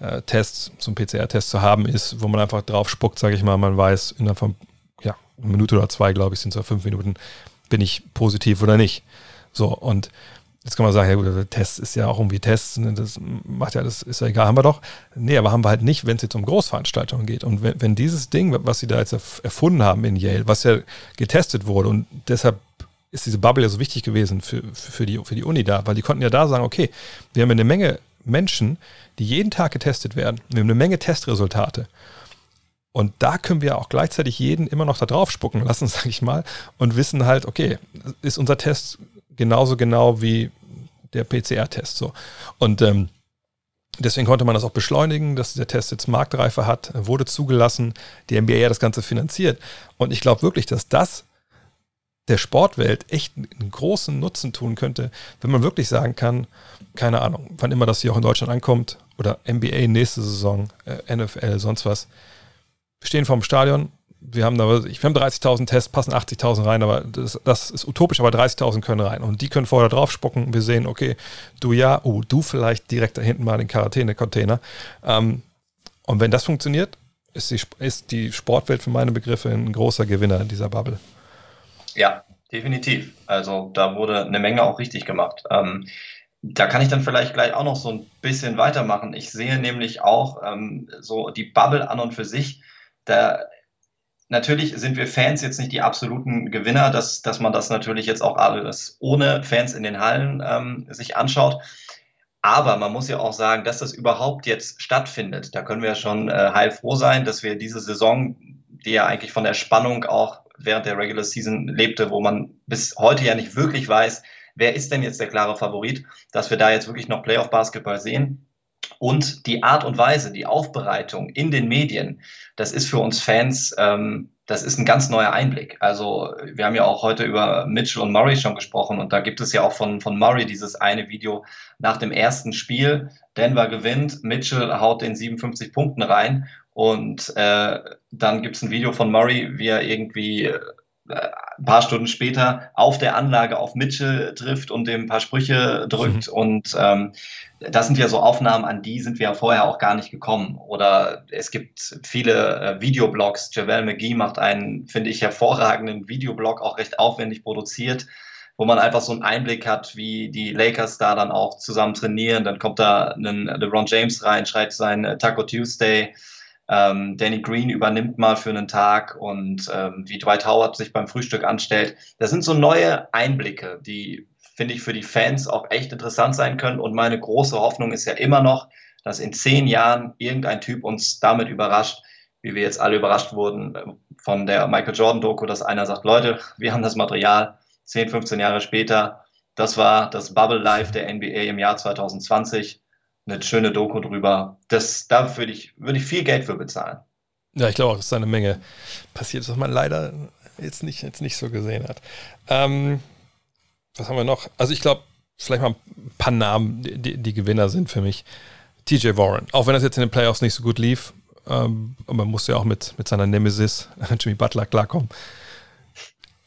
äh, Tests, so PCR-Test zu haben ist, wo man einfach drauf spuckt, sage ich mal, man weiß, innerhalb von ja, eine Minute oder zwei, glaube ich, sind es fünf Minuten, bin ich positiv oder nicht. So, und Jetzt kann man sagen, ja gut, Test ist ja auch irgendwie Test, ne, das macht ja, das ist ja egal, haben wir doch. Nee, aber haben wir halt nicht, wenn es jetzt um Großveranstaltungen geht. Und wenn, wenn dieses Ding, was sie da jetzt erfunden haben in Yale, was ja getestet wurde und deshalb ist diese Bubble ja so wichtig gewesen für, für, die, für die Uni da, weil die konnten ja da sagen, okay, wir haben eine Menge Menschen, die jeden Tag getestet werden. Wir haben eine Menge Testresultate. Und da können wir auch gleichzeitig jeden immer noch da drauf spucken lassen, sage ich mal, und wissen halt, okay, ist unser Test genauso genau wie der PCR-Test. So. Und ähm, deswegen konnte man das auch beschleunigen, dass der Test jetzt Marktreife hat, wurde zugelassen, die NBA ja das Ganze finanziert. Und ich glaube wirklich, dass das der Sportwelt echt einen großen Nutzen tun könnte, wenn man wirklich sagen kann, keine Ahnung, wann immer das hier auch in Deutschland ankommt oder NBA nächste Saison, äh, NFL, sonst was. Wir stehen vorm Stadion, wir haben da, ich, wir haben 30.000 Tests, passen 80.000 rein, aber das, das ist utopisch, aber 30.000 können rein. Und die können vorher drauf spucken. Wir sehen, okay, du ja, oh, du vielleicht direkt da hinten mal den Quarantäne-Container. Ähm, und wenn das funktioniert, ist die, ist die Sportwelt für meine Begriffe ein großer Gewinner in dieser Bubble. Ja, definitiv. Also da wurde eine Menge auch richtig gemacht. Ähm, da kann ich dann vielleicht gleich auch noch so ein bisschen weitermachen. Ich sehe nämlich auch ähm, so die Bubble an und für sich. Da Natürlich sind wir Fans jetzt nicht die absoluten Gewinner, dass, dass man das natürlich jetzt auch alles ohne Fans in den Hallen ähm, sich anschaut. Aber man muss ja auch sagen, dass das überhaupt jetzt stattfindet. Da können wir schon äh, heilfroh sein, dass wir diese Saison, die ja eigentlich von der Spannung auch während der Regular Season lebte, wo man bis heute ja nicht wirklich weiß, wer ist denn jetzt der klare Favorit, dass wir da jetzt wirklich noch Playoff-Basketball sehen. Und die Art und Weise, die Aufbereitung in den Medien, das ist für uns Fans, ähm, das ist ein ganz neuer Einblick. Also wir haben ja auch heute über Mitchell und Murray schon gesprochen und da gibt es ja auch von, von Murray dieses eine Video nach dem ersten Spiel. Denver gewinnt, Mitchell haut den 57 Punkten rein und äh, dann gibt es ein Video von Murray, wie er irgendwie ein paar Stunden später auf der Anlage auf Mitchell trifft und dem ein paar Sprüche drückt. Mhm. Und ähm, das sind ja so Aufnahmen, an die sind wir ja vorher auch gar nicht gekommen. Oder es gibt viele äh, Videoblogs. Javel McGee macht einen, finde ich, hervorragenden Videoblog, auch recht aufwendig produziert, wo man einfach so einen Einblick hat, wie die Lakers da dann auch zusammen trainieren. Dann kommt da ein LeBron James rein, schreibt sein äh, Taco Tuesday. Ähm, Danny Green übernimmt mal für einen Tag und ähm, wie Dwight Howard sich beim Frühstück anstellt. Das sind so neue Einblicke, die, finde ich, für die Fans auch echt interessant sein können. Und meine große Hoffnung ist ja immer noch, dass in zehn Jahren irgendein Typ uns damit überrascht, wie wir jetzt alle überrascht wurden äh, von der Michael Jordan-Doku, dass einer sagt, Leute, wir haben das Material 10, 15 Jahre später. Das war das Bubble Live der NBA im Jahr 2020 eine schöne Doku drüber. Das, da würde ich, würde ich viel Geld für bezahlen. Ja, ich glaube auch, dass da eine Menge passiert ist, was man leider jetzt nicht, jetzt nicht so gesehen hat. Ähm, was haben wir noch? Also ich glaube, vielleicht mal ein paar Namen, die, die, Gewinner sind für mich. TJ Warren, auch wenn das jetzt in den Playoffs nicht so gut lief, ähm, man muss ja auch mit, mit seiner Nemesis Jimmy Butler klarkommen.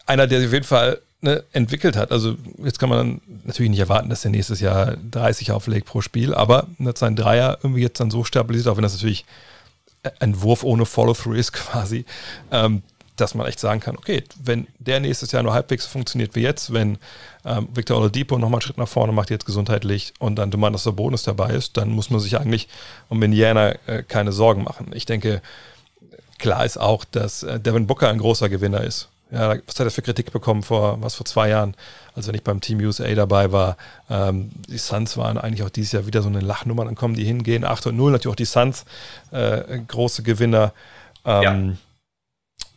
Einer, der sich auf jeden Fall ne, entwickelt hat. Also jetzt kann man natürlich nicht erwarten, dass er nächstes Jahr 30 auflegt pro Spiel, aber hat sein Dreier irgendwie jetzt dann so stabilisiert, auch wenn das natürlich ein Wurf ohne Follow-through ist quasi, ähm, dass man echt sagen kann, okay, wenn der nächstes Jahr nur halbwegs funktioniert wie jetzt, wenn ähm, Victor Oladipo nochmal einen Schritt nach vorne macht, jetzt gesundheitlich und dann Domantas Sabonis dabei ist, dann muss man sich eigentlich um Indiana äh, keine Sorgen machen. Ich denke, klar ist auch, dass äh, Devin Booker ein großer Gewinner ist ja, was hat er für Kritik bekommen vor, was vor zwei Jahren, als er nicht beim Team USA dabei war. Ähm, die Suns waren eigentlich auch dieses Jahr wieder so eine Lachnummer, dann kommen die hingehen, 8 und 0, natürlich auch die Suns, äh, große Gewinner. Ähm, ja.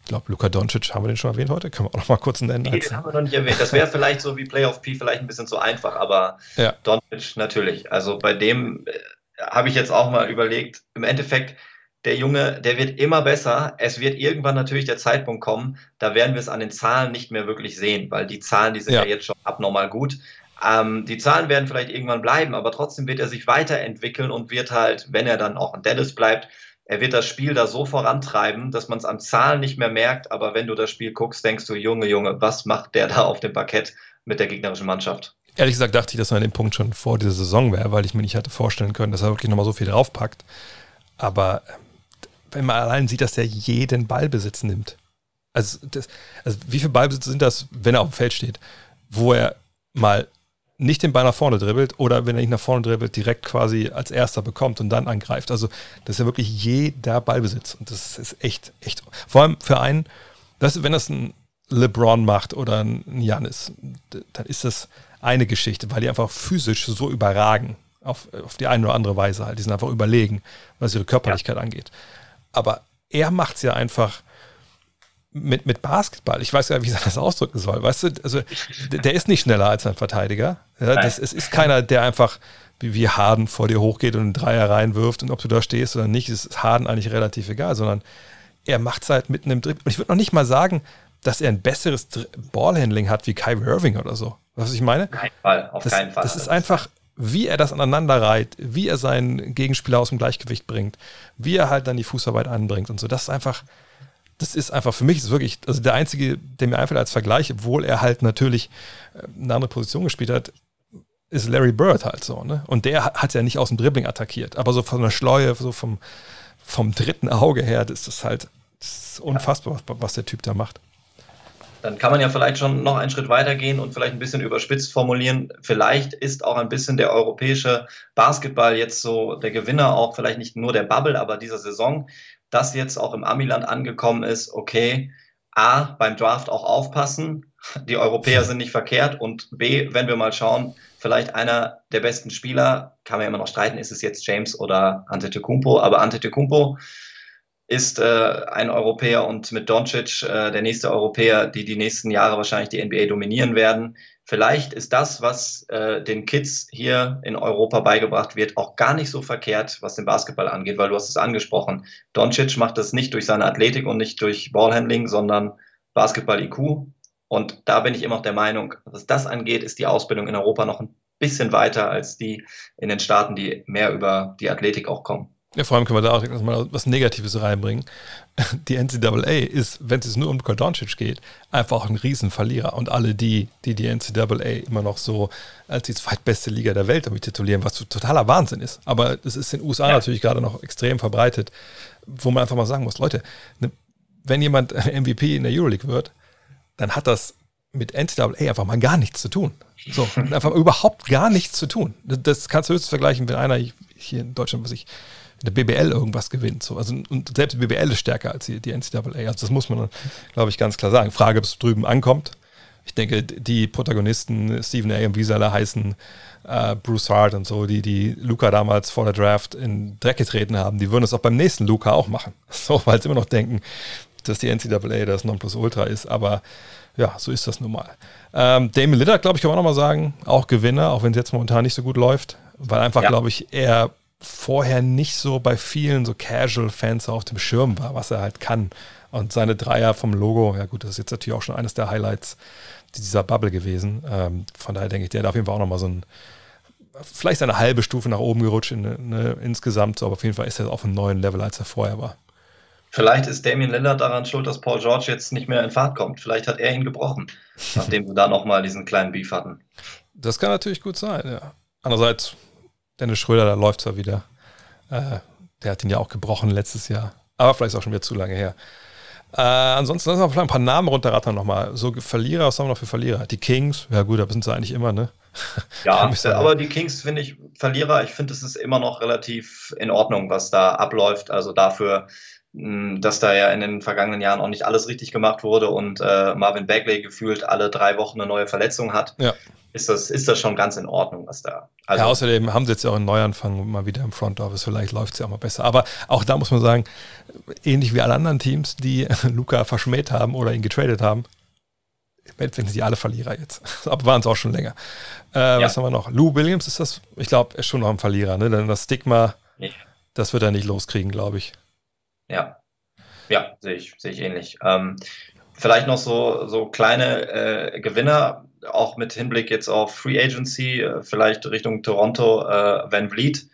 Ich glaube, Luka Doncic, haben wir den schon erwähnt heute? Können wir auch noch mal kurz nennen. Nee, den haben wir noch nicht erwähnt. Das wäre vielleicht so wie Playoff P vielleicht ein bisschen zu einfach, aber ja. Doncic natürlich. Also bei dem äh, habe ich jetzt auch mal überlegt, im Endeffekt, der Junge, der wird immer besser. Es wird irgendwann natürlich der Zeitpunkt kommen, da werden wir es an den Zahlen nicht mehr wirklich sehen, weil die Zahlen, die sind ja, ja jetzt schon abnormal gut. Ähm, die Zahlen werden vielleicht irgendwann bleiben, aber trotzdem wird er sich weiterentwickeln und wird halt, wenn er dann auch in Dallas bleibt, er wird das Spiel da so vorantreiben, dass man es an Zahlen nicht mehr merkt, aber wenn du das Spiel guckst, denkst du, Junge, Junge, was macht der da auf dem Parkett mit der gegnerischen Mannschaft? Ehrlich gesagt dachte ich, dass er an dem Punkt schon vor dieser Saison wäre, weil ich mir nicht hatte vorstellen können, dass er wirklich nochmal so viel draufpackt. Aber ähm, wenn man allein sieht, dass er jeden Ballbesitz nimmt. Also, das, also wie viele Ballbesitz sind das, wenn er auf dem Feld steht, wo er mal nicht den Ball nach vorne dribbelt oder wenn er nicht nach vorne dribbelt, direkt quasi als erster bekommt und dann angreift. Also das ist ja wirklich jeder Ballbesitz. Und das ist echt, echt. Vor allem für einen, das, wenn das ein LeBron macht oder ein Janis, dann ist das eine Geschichte, weil die einfach physisch so überragen. Auf, auf die eine oder andere Weise halt. Die sind einfach überlegen, was ihre Körperlichkeit ja. angeht. Aber er macht es ja einfach mit, mit Basketball. Ich weiß gar nicht, wie ich das ausdrücken soll. Weißt du, also der ist nicht schneller als ein Verteidiger. Ja, das, es ist keiner, der einfach wie, wie Harden vor dir hochgeht und einen Dreier reinwirft und ob du da stehst oder nicht, ist Harden eigentlich relativ egal, sondern er macht es halt mitten im Dribbling. Und ich würde noch nicht mal sagen, dass er ein besseres Ballhandling hat wie Kyrie Irving oder so. Was ich meine? Auf keinen Fall, auf das, keinen Fall. Das ist einfach, wie er das aneinander reiht, wie er seinen Gegenspieler aus dem Gleichgewicht bringt, wie er halt dann die Fußarbeit anbringt und so. Das ist einfach, das ist einfach für mich ist wirklich, also der einzige, der mir einfällt als Vergleich, obwohl er halt natürlich äh, eine andere Position gespielt hat, ist Larry Bird halt so, ne? Und der hat ja nicht aus dem Dribbling attackiert, aber so von der Schleue, so vom, vom dritten Auge her, das ist halt das ist unfassbar, was, was der Typ da macht. Dann kann man ja vielleicht schon noch einen Schritt weiter gehen und vielleicht ein bisschen überspitzt formulieren. Vielleicht ist auch ein bisschen der europäische Basketball jetzt so der Gewinner, auch vielleicht nicht nur der Bubble, aber dieser Saison das jetzt auch im Amiland angekommen ist, okay, A, beim Draft auch aufpassen, die Europäer sind nicht verkehrt und B, wenn wir mal schauen, vielleicht einer der besten Spieler, kann man ja immer noch streiten, ist es jetzt James oder Antetokounmpo, aber Antetokounmpo ist äh, ein Europäer und mit Doncic äh, der nächste Europäer, die die nächsten Jahre wahrscheinlich die NBA dominieren werden. Vielleicht ist das, was äh, den Kids hier in Europa beigebracht wird, auch gar nicht so verkehrt, was den Basketball angeht, weil du hast es angesprochen. Doncic macht das nicht durch seine Athletik und nicht durch Ballhandling, sondern Basketball-IQ. Und da bin ich immer noch der Meinung, was das angeht, ist die Ausbildung in Europa noch ein bisschen weiter als die in den Staaten, die mehr über die Athletik auch kommen. Ja, vor allem können wir da auch mal was Negatives reinbringen. Die NCAA ist, wenn es nur um Luka Doncic geht, einfach ein Riesenverlierer. Und alle die, die die NCAA immer noch so als die zweitbeste Liga der Welt titulieren, was totaler Wahnsinn ist. Aber das ist in den USA ja. natürlich gerade noch extrem verbreitet, wo man einfach mal sagen muss, Leute, ne, wenn jemand MVP in der Euroleague wird, dann hat das mit NCAA einfach mal gar nichts zu tun. So, einfach überhaupt gar nichts zu tun. Das kannst du höchstens vergleichen, wenn einer hier in Deutschland, was ich, der BBL irgendwas gewinnt. So. Also, und selbst die BBL ist stärker als die, die NCAA. Also das muss man, glaube ich, ganz klar sagen. Frage, ob es drüben ankommt. Ich denke, die Protagonisten, Stephen A. und Wiesler heißen, äh, Bruce Hart und so, die, die Luca damals vor der Draft in Dreck getreten haben, die würden es auch beim nächsten Luca auch machen. So, weil sie immer noch denken, dass die NCAA das Nonplusultra ist. Aber ja, so ist das nun mal. Ähm, Damon Lillard, glaube ich, kann man auch nochmal sagen, auch Gewinner, auch wenn es jetzt momentan nicht so gut läuft, weil einfach, ja. glaube ich, er vorher nicht so bei vielen so Casual-Fans auf dem Schirm war, was er halt kann. Und seine Dreier vom Logo, ja gut, das ist jetzt natürlich auch schon eines der Highlights dieser Bubble gewesen. Ähm, von daher denke ich, der hat auf jeden Fall auch nochmal so ein, vielleicht eine halbe Stufe nach oben gerutscht in, in, insgesamt, so, aber auf jeden Fall ist er auf einem neuen Level, als er vorher war. Vielleicht ist Damien Lillard daran schuld, dass Paul George jetzt nicht mehr in Fahrt kommt. Vielleicht hat er ihn gebrochen, nachdem wir da nochmal diesen kleinen Beef hatten. Das kann natürlich gut sein, ja. Andererseits, Dennis Schröder, da läuft es ja wieder. Äh, der hat ihn ja auch gebrochen letztes Jahr. Aber vielleicht ist auch schon wieder zu lange her. Äh, ansonsten lassen wir vielleicht ein paar Namen runterrattern nochmal. So Verlierer, was haben wir noch für Verlierer? Die Kings, ja gut, da sind sie eigentlich immer, ne? Ja, aber die Kings finde ich Verlierer. Ich finde, es ist immer noch relativ in Ordnung, was da abläuft. Also dafür, dass da ja in den vergangenen Jahren auch nicht alles richtig gemacht wurde und äh, Marvin Bagley gefühlt alle drei Wochen eine neue Verletzung hat. Ja ist das, ist das schon ganz in Ordnung, was da. Also ja, außerdem haben sie jetzt ja auch einen Neuanfang mal wieder im Front Office. Vielleicht läuft es ja auch mal besser. Aber auch da muss man sagen, ähnlich wie alle anderen Teams, die Luca verschmäht haben oder ihn getradet haben, finden sie alle Verlierer jetzt. Aber waren es auch schon länger. Äh, ja. Was haben wir noch? Lou Williams ist das, ich glaube, ist schon noch ein Verlierer. Ne? Denn das Stigma, ja. das wird er nicht loskriegen, glaube ich. Ja. Ja, sehe ich, sehe ich ähnlich. Ähm, vielleicht noch so, so kleine äh, Gewinner auch mit Hinblick jetzt auf Free Agency, äh, vielleicht Richtung Toronto, äh, Van Vliet.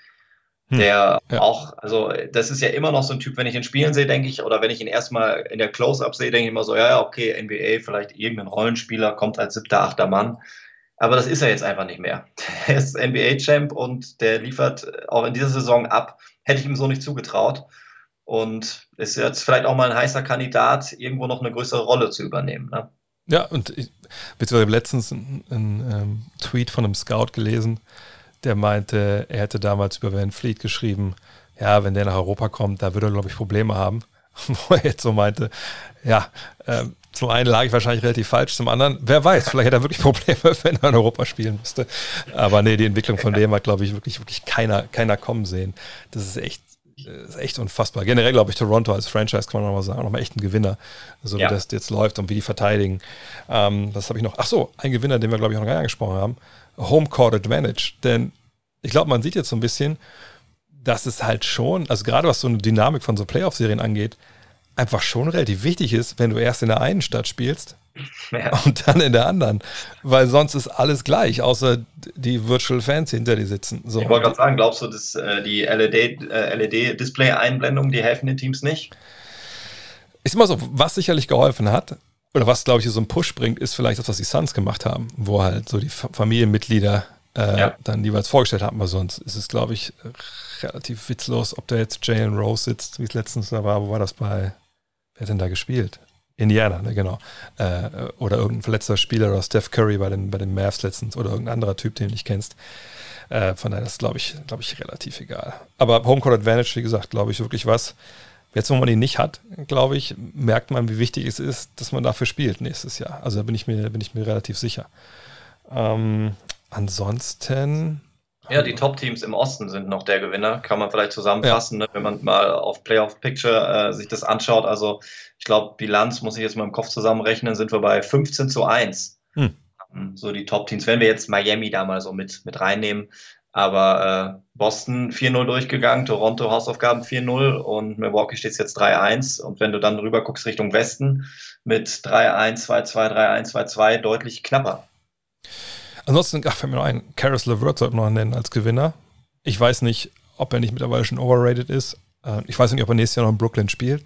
hm. der ja. auch, also das ist ja immer noch so ein Typ, wenn ich ihn spielen sehe, denke ich, oder wenn ich ihn erstmal in der Close-Up sehe, denke ich immer so, ja, ja, okay, NBA, vielleicht irgendein Rollenspieler kommt als siebter, achter Mann. Aber das ist er jetzt einfach nicht mehr. Er ist NBA-Champ und der liefert auch in dieser Saison ab. Hätte ich ihm so nicht zugetraut. Und ist jetzt vielleicht auch mal ein heißer Kandidat, irgendwo noch eine größere Rolle zu übernehmen. Ne? Ja, und ich, beziehungsweise letztens einen, ähm, Tweet von einem Scout gelesen, der meinte, er hätte damals über Van Fleet geschrieben, ja, wenn der nach Europa kommt, da würde er, glaube ich, Probleme haben. Wo er jetzt so meinte, ja, äh, zum einen lag ich wahrscheinlich relativ falsch, zum anderen, wer weiß, vielleicht hätte er wirklich Probleme, wenn er in Europa spielen müsste. Aber nee, die Entwicklung von dem hat, glaube ich, wirklich, wirklich keiner, keiner kommen sehen. Das ist echt, ist echt unfassbar. Generell, glaube ich, Toronto als Franchise kann man nochmal sagen, nochmal echt ein Gewinner, so ja. wie das jetzt läuft und wie die verteidigen. Ähm, das habe ich noch. Ach so, ein Gewinner, den wir, glaube ich, noch gar nicht angesprochen haben. Home Court Advantage. Denn ich glaube, man sieht jetzt so ein bisschen, dass es halt schon, also gerade was so eine Dynamik von so Playoff-Serien angeht, einfach schon relativ wichtig ist, wenn du erst in der einen Stadt spielst ja. und dann in der anderen. Weil sonst ist alles gleich, außer die Virtual Fans hinter dir sitzen. So. Ich wollte gerade sagen, glaubst du, dass äh, die LED-Display-Einblendungen, LED die helfen den Teams nicht? Ist immer so, was sicherlich geholfen hat, oder was, glaube ich, so einen Push bringt, ist vielleicht das, was die Suns gemacht haben, wo halt so die Familienmitglieder äh, ja. dann jeweils vorgestellt haben. Aber sonst ist es, glaube ich, relativ witzlos, ob da jetzt Jalen Rose sitzt, wie es letztens da war. Wo war das bei? Wer hat denn da gespielt? Indiana, ne, genau. Äh, oder irgendein verletzter Spieler oder Steph Curry bei den, bei den Mavs letztens oder irgendein anderer Typ, den du nicht kennst. Äh, von daher ist, glaube ich, glaube ich, relativ egal. Aber Homecourt Advantage, wie gesagt, glaube ich, wirklich was. Jetzt, wo man ihn nicht hat, glaube ich, merkt man, wie wichtig es ist, dass man dafür spielt nächstes Jahr. Also da bin ich mir, bin ich mir relativ sicher. Ähm, ansonsten. Ja, die Top-Teams im Osten sind noch der Gewinner, kann man vielleicht zusammenfassen, ja. ne, wenn man mal auf Playoff Picture äh, sich das anschaut. Also ich glaube, Bilanz muss ich jetzt mal im Kopf zusammenrechnen, sind wir bei 15 zu 1. Hm. Ähm, so die Top-Teams, wenn wir jetzt Miami da mal so mit, mit reinnehmen. Aber äh, Boston 4-0 durchgegangen, Toronto Hausaufgaben 4-0 und Milwaukee steht jetzt 3-1. Und wenn du dann rüber guckst Richtung Westen mit 3-1, 2-2, 3-1, 2-2, deutlich knapper. Ansonsten, ach, fällt mir noch ein, Karis LeVert sollte man noch nennen als Gewinner. Ich weiß nicht, ob er nicht mittlerweile schon overrated ist. Äh, ich weiß nicht, ob er nächstes Jahr noch in Brooklyn spielt.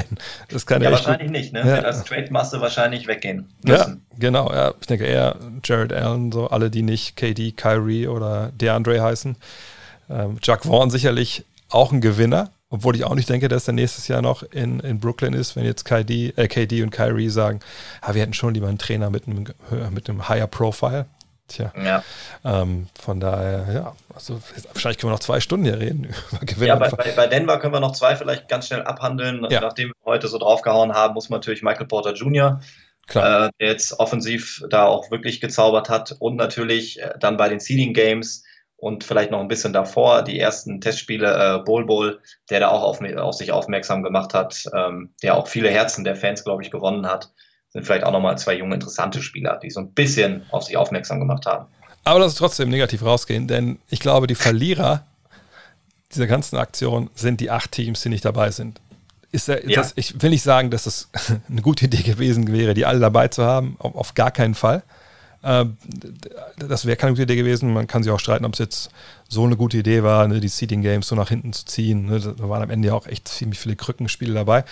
das kann ja, wahrscheinlich nicht, ne? Ja. Als Trade-Masse wahrscheinlich weggehen. Müssen. Ja, genau. Ja. Ich denke eher Jared Allen, so alle, die nicht KD, Kyrie oder DeAndre heißen. Ähm, Jack Vaughn sicherlich auch ein Gewinner, obwohl ich auch nicht denke, dass er nächstes Jahr noch in, in Brooklyn ist, wenn jetzt KD, äh, KD und Kyrie sagen, ah, wir hätten schon lieber einen Trainer mit einem, mit einem Higher Profile. Tja. Ja. Ähm, von daher, ja, also wahrscheinlich können wir noch zwei Stunden hier reden über Gewinner. Ja, bei, bei, bei, Denver können wir noch zwei vielleicht ganz schnell abhandeln. Ja. Nachdem wir heute so draufgehauen haben, muss man natürlich Michael Porter Jr., Klar. Äh, der jetzt offensiv da auch wirklich gezaubert hat und natürlich äh, dann bei den Seeding Games und vielleicht noch ein bisschen davor die ersten Testspiele äh, Bol Bol, der da auch auf, auf sich aufmerksam gemacht hat, ähm, der auch viele Herzen der Fans, glaube ich, gewonnen hat sind vielleicht auch nochmal zwei junge, interessante Spieler, die so ein bisschen auf sich aufmerksam gemacht haben. Aber lass es trotzdem negativ rausgehen, denn ich glaube, die Verlierer dieser ganzen Aktion sind die acht Teams, die nicht dabei sind. Ist der, ja. das, ich will nicht sagen, dass es eine gute Idee gewesen wäre, die alle dabei zu haben, auf, auf gar keinen Fall. Ähm, das wäre keine gute Idee gewesen. Man kann sich auch streiten, ob es jetzt so eine gute Idee war, ne, die Seeding Games so nach hinten zu ziehen. Ne, da waren am Ende ja auch echt ziemlich viele Krückenspiele dabei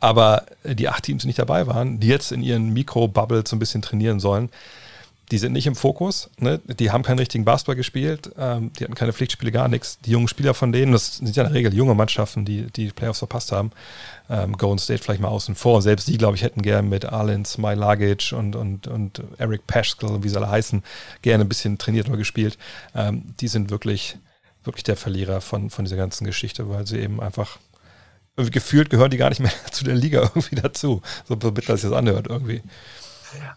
aber die acht Teams, die nicht dabei waren, die jetzt in ihren Mikro-Bubbles so ein bisschen trainieren sollen, die sind nicht im Fokus. Ne? Die haben keinen richtigen Basketball gespielt. Ähm, die hatten keine Pflichtspiele, gar nichts. Die jungen Spieler von denen, das sind ja in der Regel junge Mannschaften, die die Playoffs verpasst haben. Ähm, Golden State vielleicht mal außen vor. Und selbst die, glaube ich, hätten gerne mit Arlins, My Luggage und, und, und Eric Paschkel, wie sie alle heißen, gerne ein bisschen trainiert oder gespielt. Ähm, die sind wirklich, wirklich der Verlierer von, von dieser ganzen Geschichte, weil sie eben einfach irgendwie gefühlt gehören die gar nicht mehr zu der Liga irgendwie dazu. So bitter sich das anhört irgendwie.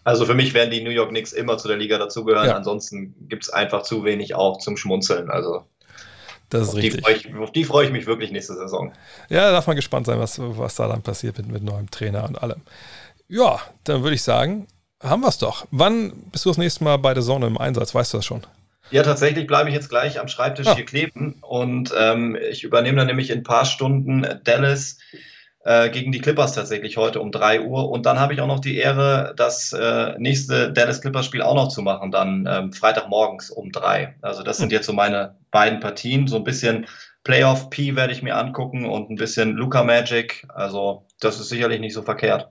Also für mich werden die New York Knicks immer zu der Liga dazugehören. Ja. Ansonsten gibt es einfach zu wenig auch zum Schmunzeln. Also das ist auf richtig. Die ich, auf die freue ich mich wirklich nächste Saison. Ja, da darf man gespannt sein, was, was da dann passiert mit, mit neuem Trainer und allem. Ja, dann würde ich sagen, haben wir es doch. Wann bist du das nächste Mal bei der Sonne im Einsatz? Weißt du das schon? Ja, tatsächlich bleibe ich jetzt gleich am Schreibtisch ah. hier kleben und ähm, ich übernehme dann nämlich in ein paar Stunden Dallas äh, gegen die Clippers tatsächlich heute um 3 Uhr und dann habe ich auch noch die Ehre, das äh, nächste Dallas Clippers Spiel auch noch zu machen, dann ähm, Freitagmorgens um 3. Also das sind hm. jetzt so meine beiden Partien, so ein bisschen Playoff P werde ich mir angucken und ein bisschen Luca Magic. Also das ist sicherlich nicht so verkehrt.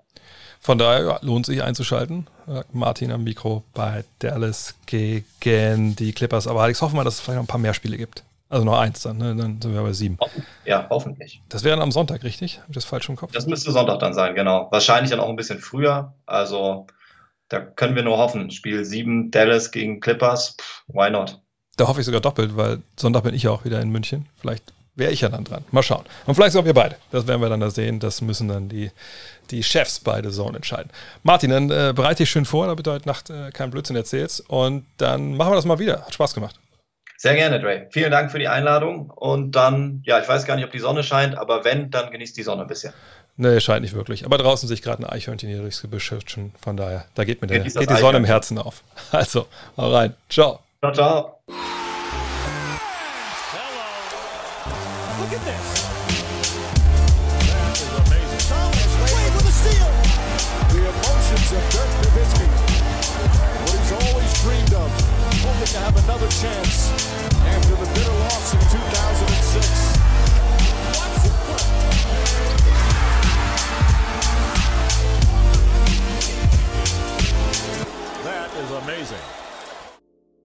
Von daher lohnt sich einzuschalten. Martin am Mikro bei Dallas gegen die Clippers. Aber Alex, hoffen wir, dass es vielleicht noch ein paar mehr Spiele gibt. Also noch eins dann, ne? dann sind wir bei sieben. Ja, hoffentlich. Das wäre dann am Sonntag, richtig? Habe ich das falsch im Kopf? Das müsste Sonntag dann sein, genau. Wahrscheinlich dann auch ein bisschen früher. Also da können wir nur hoffen. Spiel 7, Dallas gegen Clippers, Pff, why not? Da hoffe ich sogar doppelt, weil Sonntag bin ich ja auch wieder in München. Vielleicht wäre ich ja dann dran. Mal schauen. Und vielleicht sogar wir beide. Das werden wir dann da sehen. Das müssen dann die, die Chefs beide Zone entscheiden. Martin, dann äh, bereite dich schön vor, damit du heute Nacht äh, keinen Blödsinn erzählst. Und dann machen wir das mal wieder. Hat Spaß gemacht. Sehr gerne, Dre. Vielen Dank für die Einladung. Und dann, ja, ich weiß gar nicht, ob die Sonne scheint, aber wenn, dann genießt die Sonne ein bisschen. Nee, scheint nicht wirklich. Aber draußen sehe ich gerade ein Eichhörnchen hier durchs Gebüsch hüpfen. Von daher, da geht mir der, geht die Sonne im Herzen auf. Also, hau rein. Ciao. Ciao, ciao. Amazing.